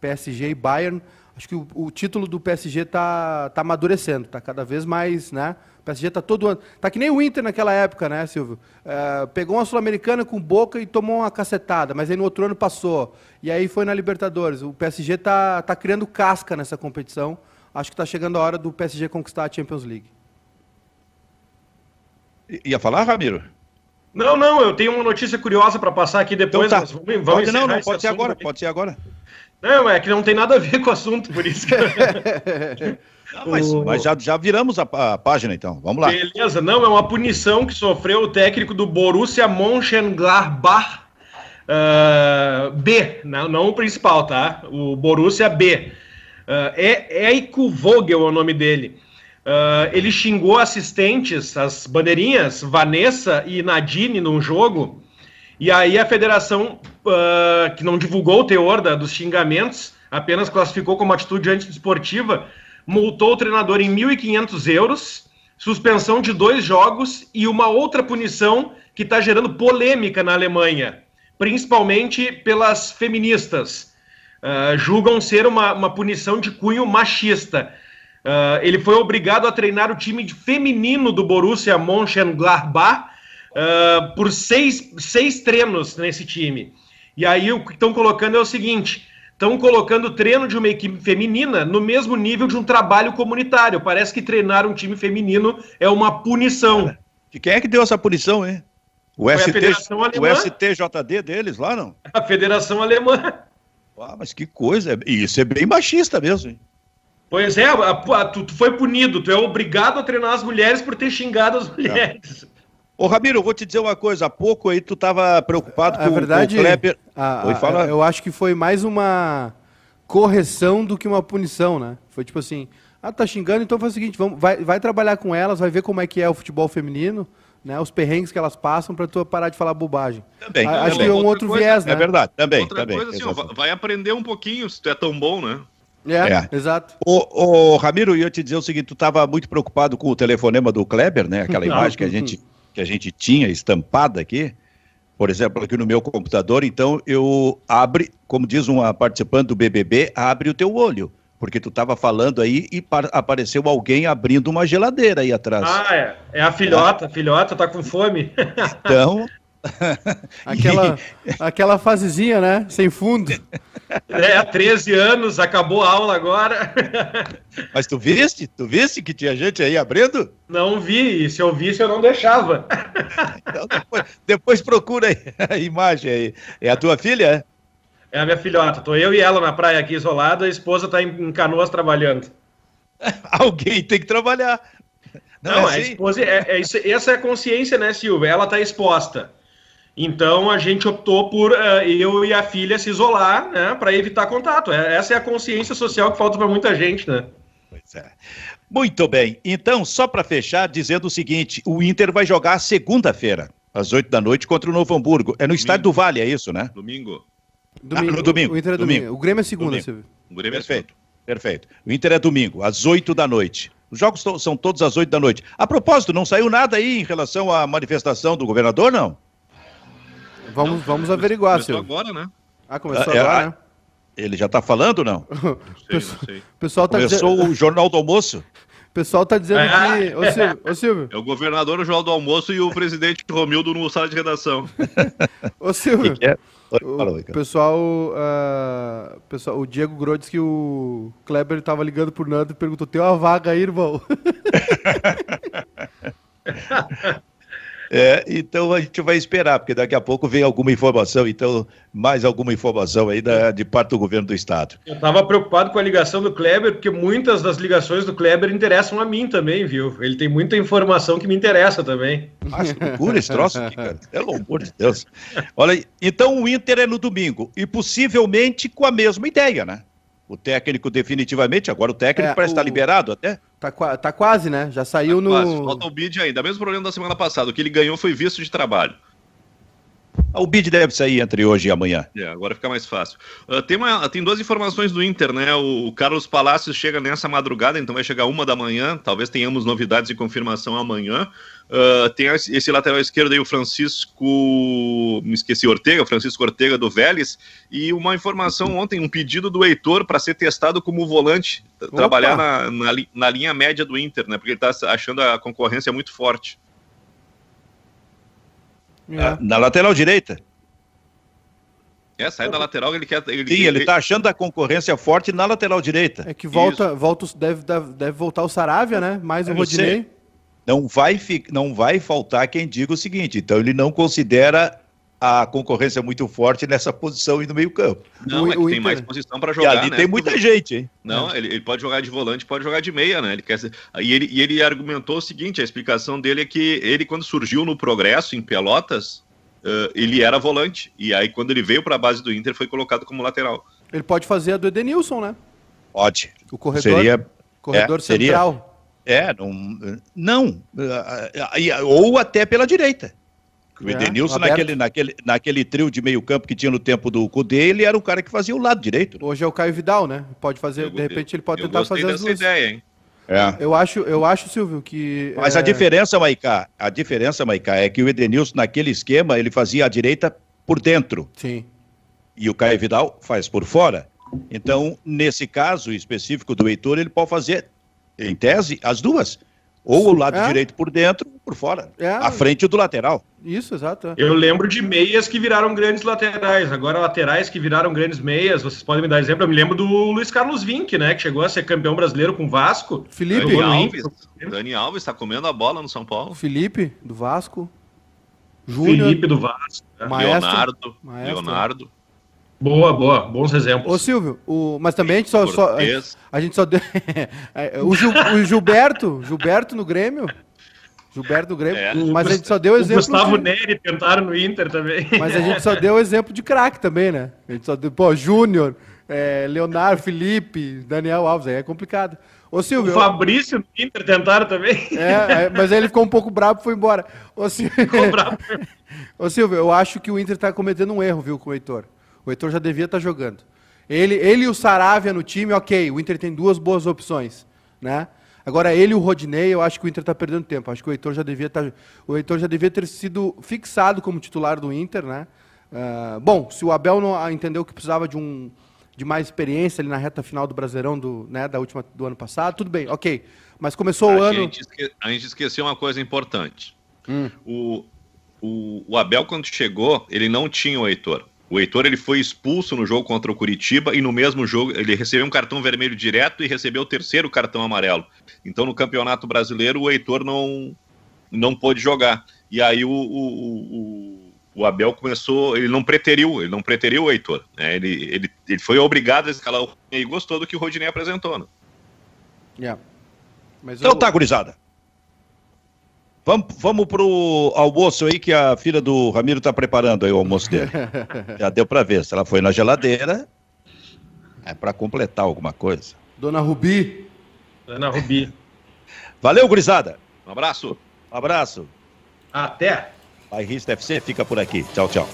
PSG e Bayern. Acho que o, o título do PSG está tá amadurecendo, está cada vez mais, né? PSG está todo ano. Está que nem o Inter naquela época, né, Silvio? É, pegou uma Sul-Americana com boca e tomou uma cacetada, mas aí no outro ano passou. E aí foi na Libertadores. O PSG está tá criando casca nessa competição. Acho que está chegando a hora do PSG conquistar a Champions League. Ia falar, Ramiro? Não, não, eu tenho uma notícia curiosa para passar aqui depois. Então tá. vamos, vamos pode, não, não, pode ser agora, pode ser agora. Não, é que não tem nada a ver com o assunto, por isso que. Não, mas, o... mas já, já viramos a, a, página, então. Vamos lá. Beleza. Não, é uma punição que sofreu o técnico do Borussia Mönchengladbach uh, B, não, não, o principal, tá? O Borussia B. Uh, é Eiko Vogel é o nome dele. Uh, ele xingou assistentes, as bandeirinhas, Vanessa e Nadine, num jogo. E aí a federação, uh, que não divulgou o teor da, dos xingamentos, apenas classificou como atitude antidesportiva, multou o treinador em 1.500 euros, suspensão de dois jogos e uma outra punição que está gerando polêmica na Alemanha, principalmente pelas feministas. Uh, julgam ser uma, uma punição de cunho machista. Uh, ele foi obrigado a treinar o time feminino do Borussia Mönchengladbach uh, por seis, seis treinos nesse time. E aí o que estão colocando é o seguinte: estão colocando o treino de uma equipe feminina no mesmo nível de um trabalho comunitário. Parece que treinar um time feminino é uma punição. De quem é que deu essa punição, hein? O, ST, o STJD deles lá, não? A Federação Alemã. Ah, mas que coisa. Isso é bem machista mesmo, hein? Pois é, a, a, tu, tu, foi punido, tu é obrigado a treinar as mulheres por ter xingado as mulheres. Ô, Ramiro, eu vou te dizer uma coisa. Há pouco aí tu estava preocupado com, verdade, com o Kleber. A, Oi, fala. Eu acho que foi mais uma correção do que uma punição, né? Foi tipo assim, ah, tá xingando, então faz o seguinte, vamos, vai, vai trabalhar com elas, vai ver como é que é o futebol feminino, né? Os perrengues que elas passam para tu parar de falar bobagem. Também. A, acho que é um outro coisa, viés, né? É verdade, também. Outra também, coisa, assim, vai aprender um pouquinho se tu é tão bom, né? É, é, exato. O, o Ramiro, eu ia te dizer o seguinte, tu estava muito preocupado com o telefonema do Kleber, né? Aquela imagem que a gente que a gente tinha estampada aqui, por exemplo, aqui no meu computador, então eu abre, como diz uma participante do BBB, abre o teu olho, porque tu estava falando aí e apareceu alguém abrindo uma geladeira aí atrás. Ah, é, é a filhota, a filhota tá com fome. Então, aquela, aquela fasezinha, né? Sem fundo. É, 13 anos, acabou a aula agora. Mas tu viste? Tu viste que tinha gente aí abrindo? Não vi, e se eu visse eu não deixava. Então depois, depois procura aí a imagem aí. É a tua filha? É a minha filhota. Tô eu e ela na praia aqui isolada, a esposa tá em, canoas trabalhando. Alguém tem que trabalhar. Não, não é assim? a esposa, é, é, essa é a consciência, né, Silvia? Ela tá exposta. Então a gente optou por uh, eu e a filha se isolar, né, para evitar contato. É, essa é a consciência social que falta para muita gente, né? Pois é. Muito bem. Então, só para fechar, dizendo o seguinte: o Inter vai jogar segunda-feira, às oito da noite, contra o Novo Hamburgo. É no domingo. estádio do Vale, é isso, né? Domingo. Domingo. Ah, no domingo. O Inter é domingo. domingo. O Grêmio é segunda, Silvio. O Grêmio é Perfeito. Perfeito. O Inter é domingo, às oito da noite. Os jogos são todos às oito da noite. A propósito, não saiu nada aí em relação à manifestação do governador, não? Vamos, não, vamos averiguar, Começou agora, né? Ah, começou é, agora, né? Ele já está falando, não? não sei, não sei. Pessoal tá Começou dizendo... o Jornal do Almoço? O pessoal tá dizendo que. Ô Silvio, ô Silvio. É o governador, o Jornal do Almoço e o presidente Romildo no sala de redação. ô Silvio. Que que é? o pessoal, uh, pessoal, o Diego Gro disse que o Kleber estava ligando pro Nando e perguntou: tem uma vaga aí, irmão? É, então a gente vai esperar, porque daqui a pouco vem alguma informação, então mais alguma informação aí da, de parte do governo do estado. Eu estava preocupado com a ligação do Kleber, porque muitas das ligações do Kleber interessam a mim também, viu? Ele tem muita informação que me interessa também. Nossa, que loucura esse troço aqui, cara. Pelo amor de Deus. Olha, então o Inter é no domingo, e possivelmente com a mesma ideia, né? O técnico definitivamente, agora o técnico é, parece o... estar liberado até. Tá, tá quase, né? Já saiu tá no. Quase. Falta o bid ainda. Mesmo problema da semana passada. O que ele ganhou foi visto de trabalho. O bid deve sair entre hoje e amanhã. É, agora fica mais fácil. Uh, tem, uma, tem duas informações do Inter, né? O, o, Carlos Palácios chega nessa madrugada, então vai chegar uma da manhã. Talvez tenhamos novidades de confirmação amanhã. Uh, tem esse lateral esquerdo aí, o Francisco. Me esqueci, Ortega, Francisco Ortega do Vélez. E uma informação ontem, um pedido do Heitor para ser testado como volante, Opa. trabalhar na, na, na, linha média do Inter, né? Porque ele está achando a concorrência muito forte. É. Na lateral direita? É, sai da lateral, ele quer. Ele, Sim, ele está achando a concorrência forte na lateral direita. É que volta, volta deve, deve voltar o Saravia, né? Mais o Rodinei. Não vai, não vai faltar quem diga o seguinte, então ele não considera a concorrência muito forte nessa posição e no meio-campo. Não, o, é que tem Inter... mais posição para jogar. E ali né? tem muita gente, hein? Não, ele, ele, pode jogar de volante, pode jogar de meia, né? Ele quer ser... e, ele, e ele argumentou o seguinte: a explicação dele é que ele, quando surgiu no Progresso, em Pelotas, uh, ele era volante. E aí, quando ele veio para a base do Inter, foi colocado como lateral. Ele pode fazer a do Edenilson, né? Pode. O corredor, seria, corredor é, central. Seria, é, não. não ou até pela direita. O é, Edenilson, naquele, naquele, naquele trio de meio campo que tinha no tempo do Cudê, ele era o cara que fazia o lado direito. Hoje é o Caio Vidal, né? Pode fazer, eu, de repente ele pode tentar fazer as duas. ideia, hein? É. Eu acho, eu acho, Silvio, que. Mas é... a diferença, Maicá, a diferença, Maicá, é que o Edenilson, naquele esquema, ele fazia a direita por dentro. Sim. E o Caio Vidal faz por fora. Então, nesse caso específico do Heitor, ele pode fazer, em tese, as duas. Ou o lado é. direito por dentro, ou por fora. É. À frente do lateral. Isso, exato. É. Eu lembro de meias que viraram grandes laterais. Agora, laterais que viraram grandes meias, vocês podem me dar exemplo? Eu me lembro do Luiz Carlos Vinck, né? Que chegou a ser campeão brasileiro com o Vasco. Felipe Dani Alves. Dani Alves está comendo a bola no São Paulo. Felipe, do Vasco. Júnior. Felipe do Vasco. Né? Leonardo. Maestro. Leonardo. Boa, boa, bons exemplos. Ô Silvio, o, mas também a gente só, só a, a, gente só deu, é, o, Gil, o Gilberto, Gilberto no Grêmio, Gilberto no Grêmio, é. mas a gente só deu o exemplo. Gustavo de... Neri tentaram no Inter também. Mas a gente só deu o exemplo de craque também, né? A gente só deu, pô, Júnior, é, Leonardo, Felipe, Daniel Alves, aí é complicado. Ô Silvio. O Fabrício no Inter tentaram também. É, é mas aí ele ficou um pouco bravo e foi embora. Ô Silvio, ficou bravo. Ô Silvio, eu acho que o Inter está cometendo um erro, viu, com o Heitor. O Heitor já devia estar tá jogando. Ele, ele e o Saravia no time, ok, o Inter tem duas boas opções, né? Agora, ele e o Rodinei, eu acho que o Inter está perdendo tempo. Acho que o Heitor já devia estar, tá, o Heitor já devia ter sido fixado como titular do Inter, né? Uh, bom, se o Abel não ah, entendeu que precisava de um de mais experiência ali na reta final do Brasileirão do, né, da última do ano passado, tudo bem, ok. Mas começou a o ano. Gente esque... A gente esqueceu uma coisa importante. Hum. O, o, o Abel, quando chegou, ele não tinha o Heitor. O Heitor ele foi expulso no jogo contra o Curitiba e no mesmo jogo ele recebeu um cartão vermelho direto e recebeu o terceiro cartão amarelo. Então no Campeonato Brasileiro o Heitor não não pôde jogar. E aí o, o, o, o Abel começou, ele não preteriu, ele não preteriu o Heitor. Né? Ele, ele, ele foi obrigado a escalar o e gostou do que o Rodinei apresentou. Né? Yeah. então eu... tá, gurizada. Vamos, vamos pro almoço aí que a filha do Ramiro tá preparando aí o almoço dele. Já deu para ver. Se ela foi na geladeira, é para completar alguma coisa. Dona Rubi. Dona Rubi. Valeu, gurizada. Um abraço. Um abraço. Até. Bairrista FC fica por aqui. Tchau, tchau.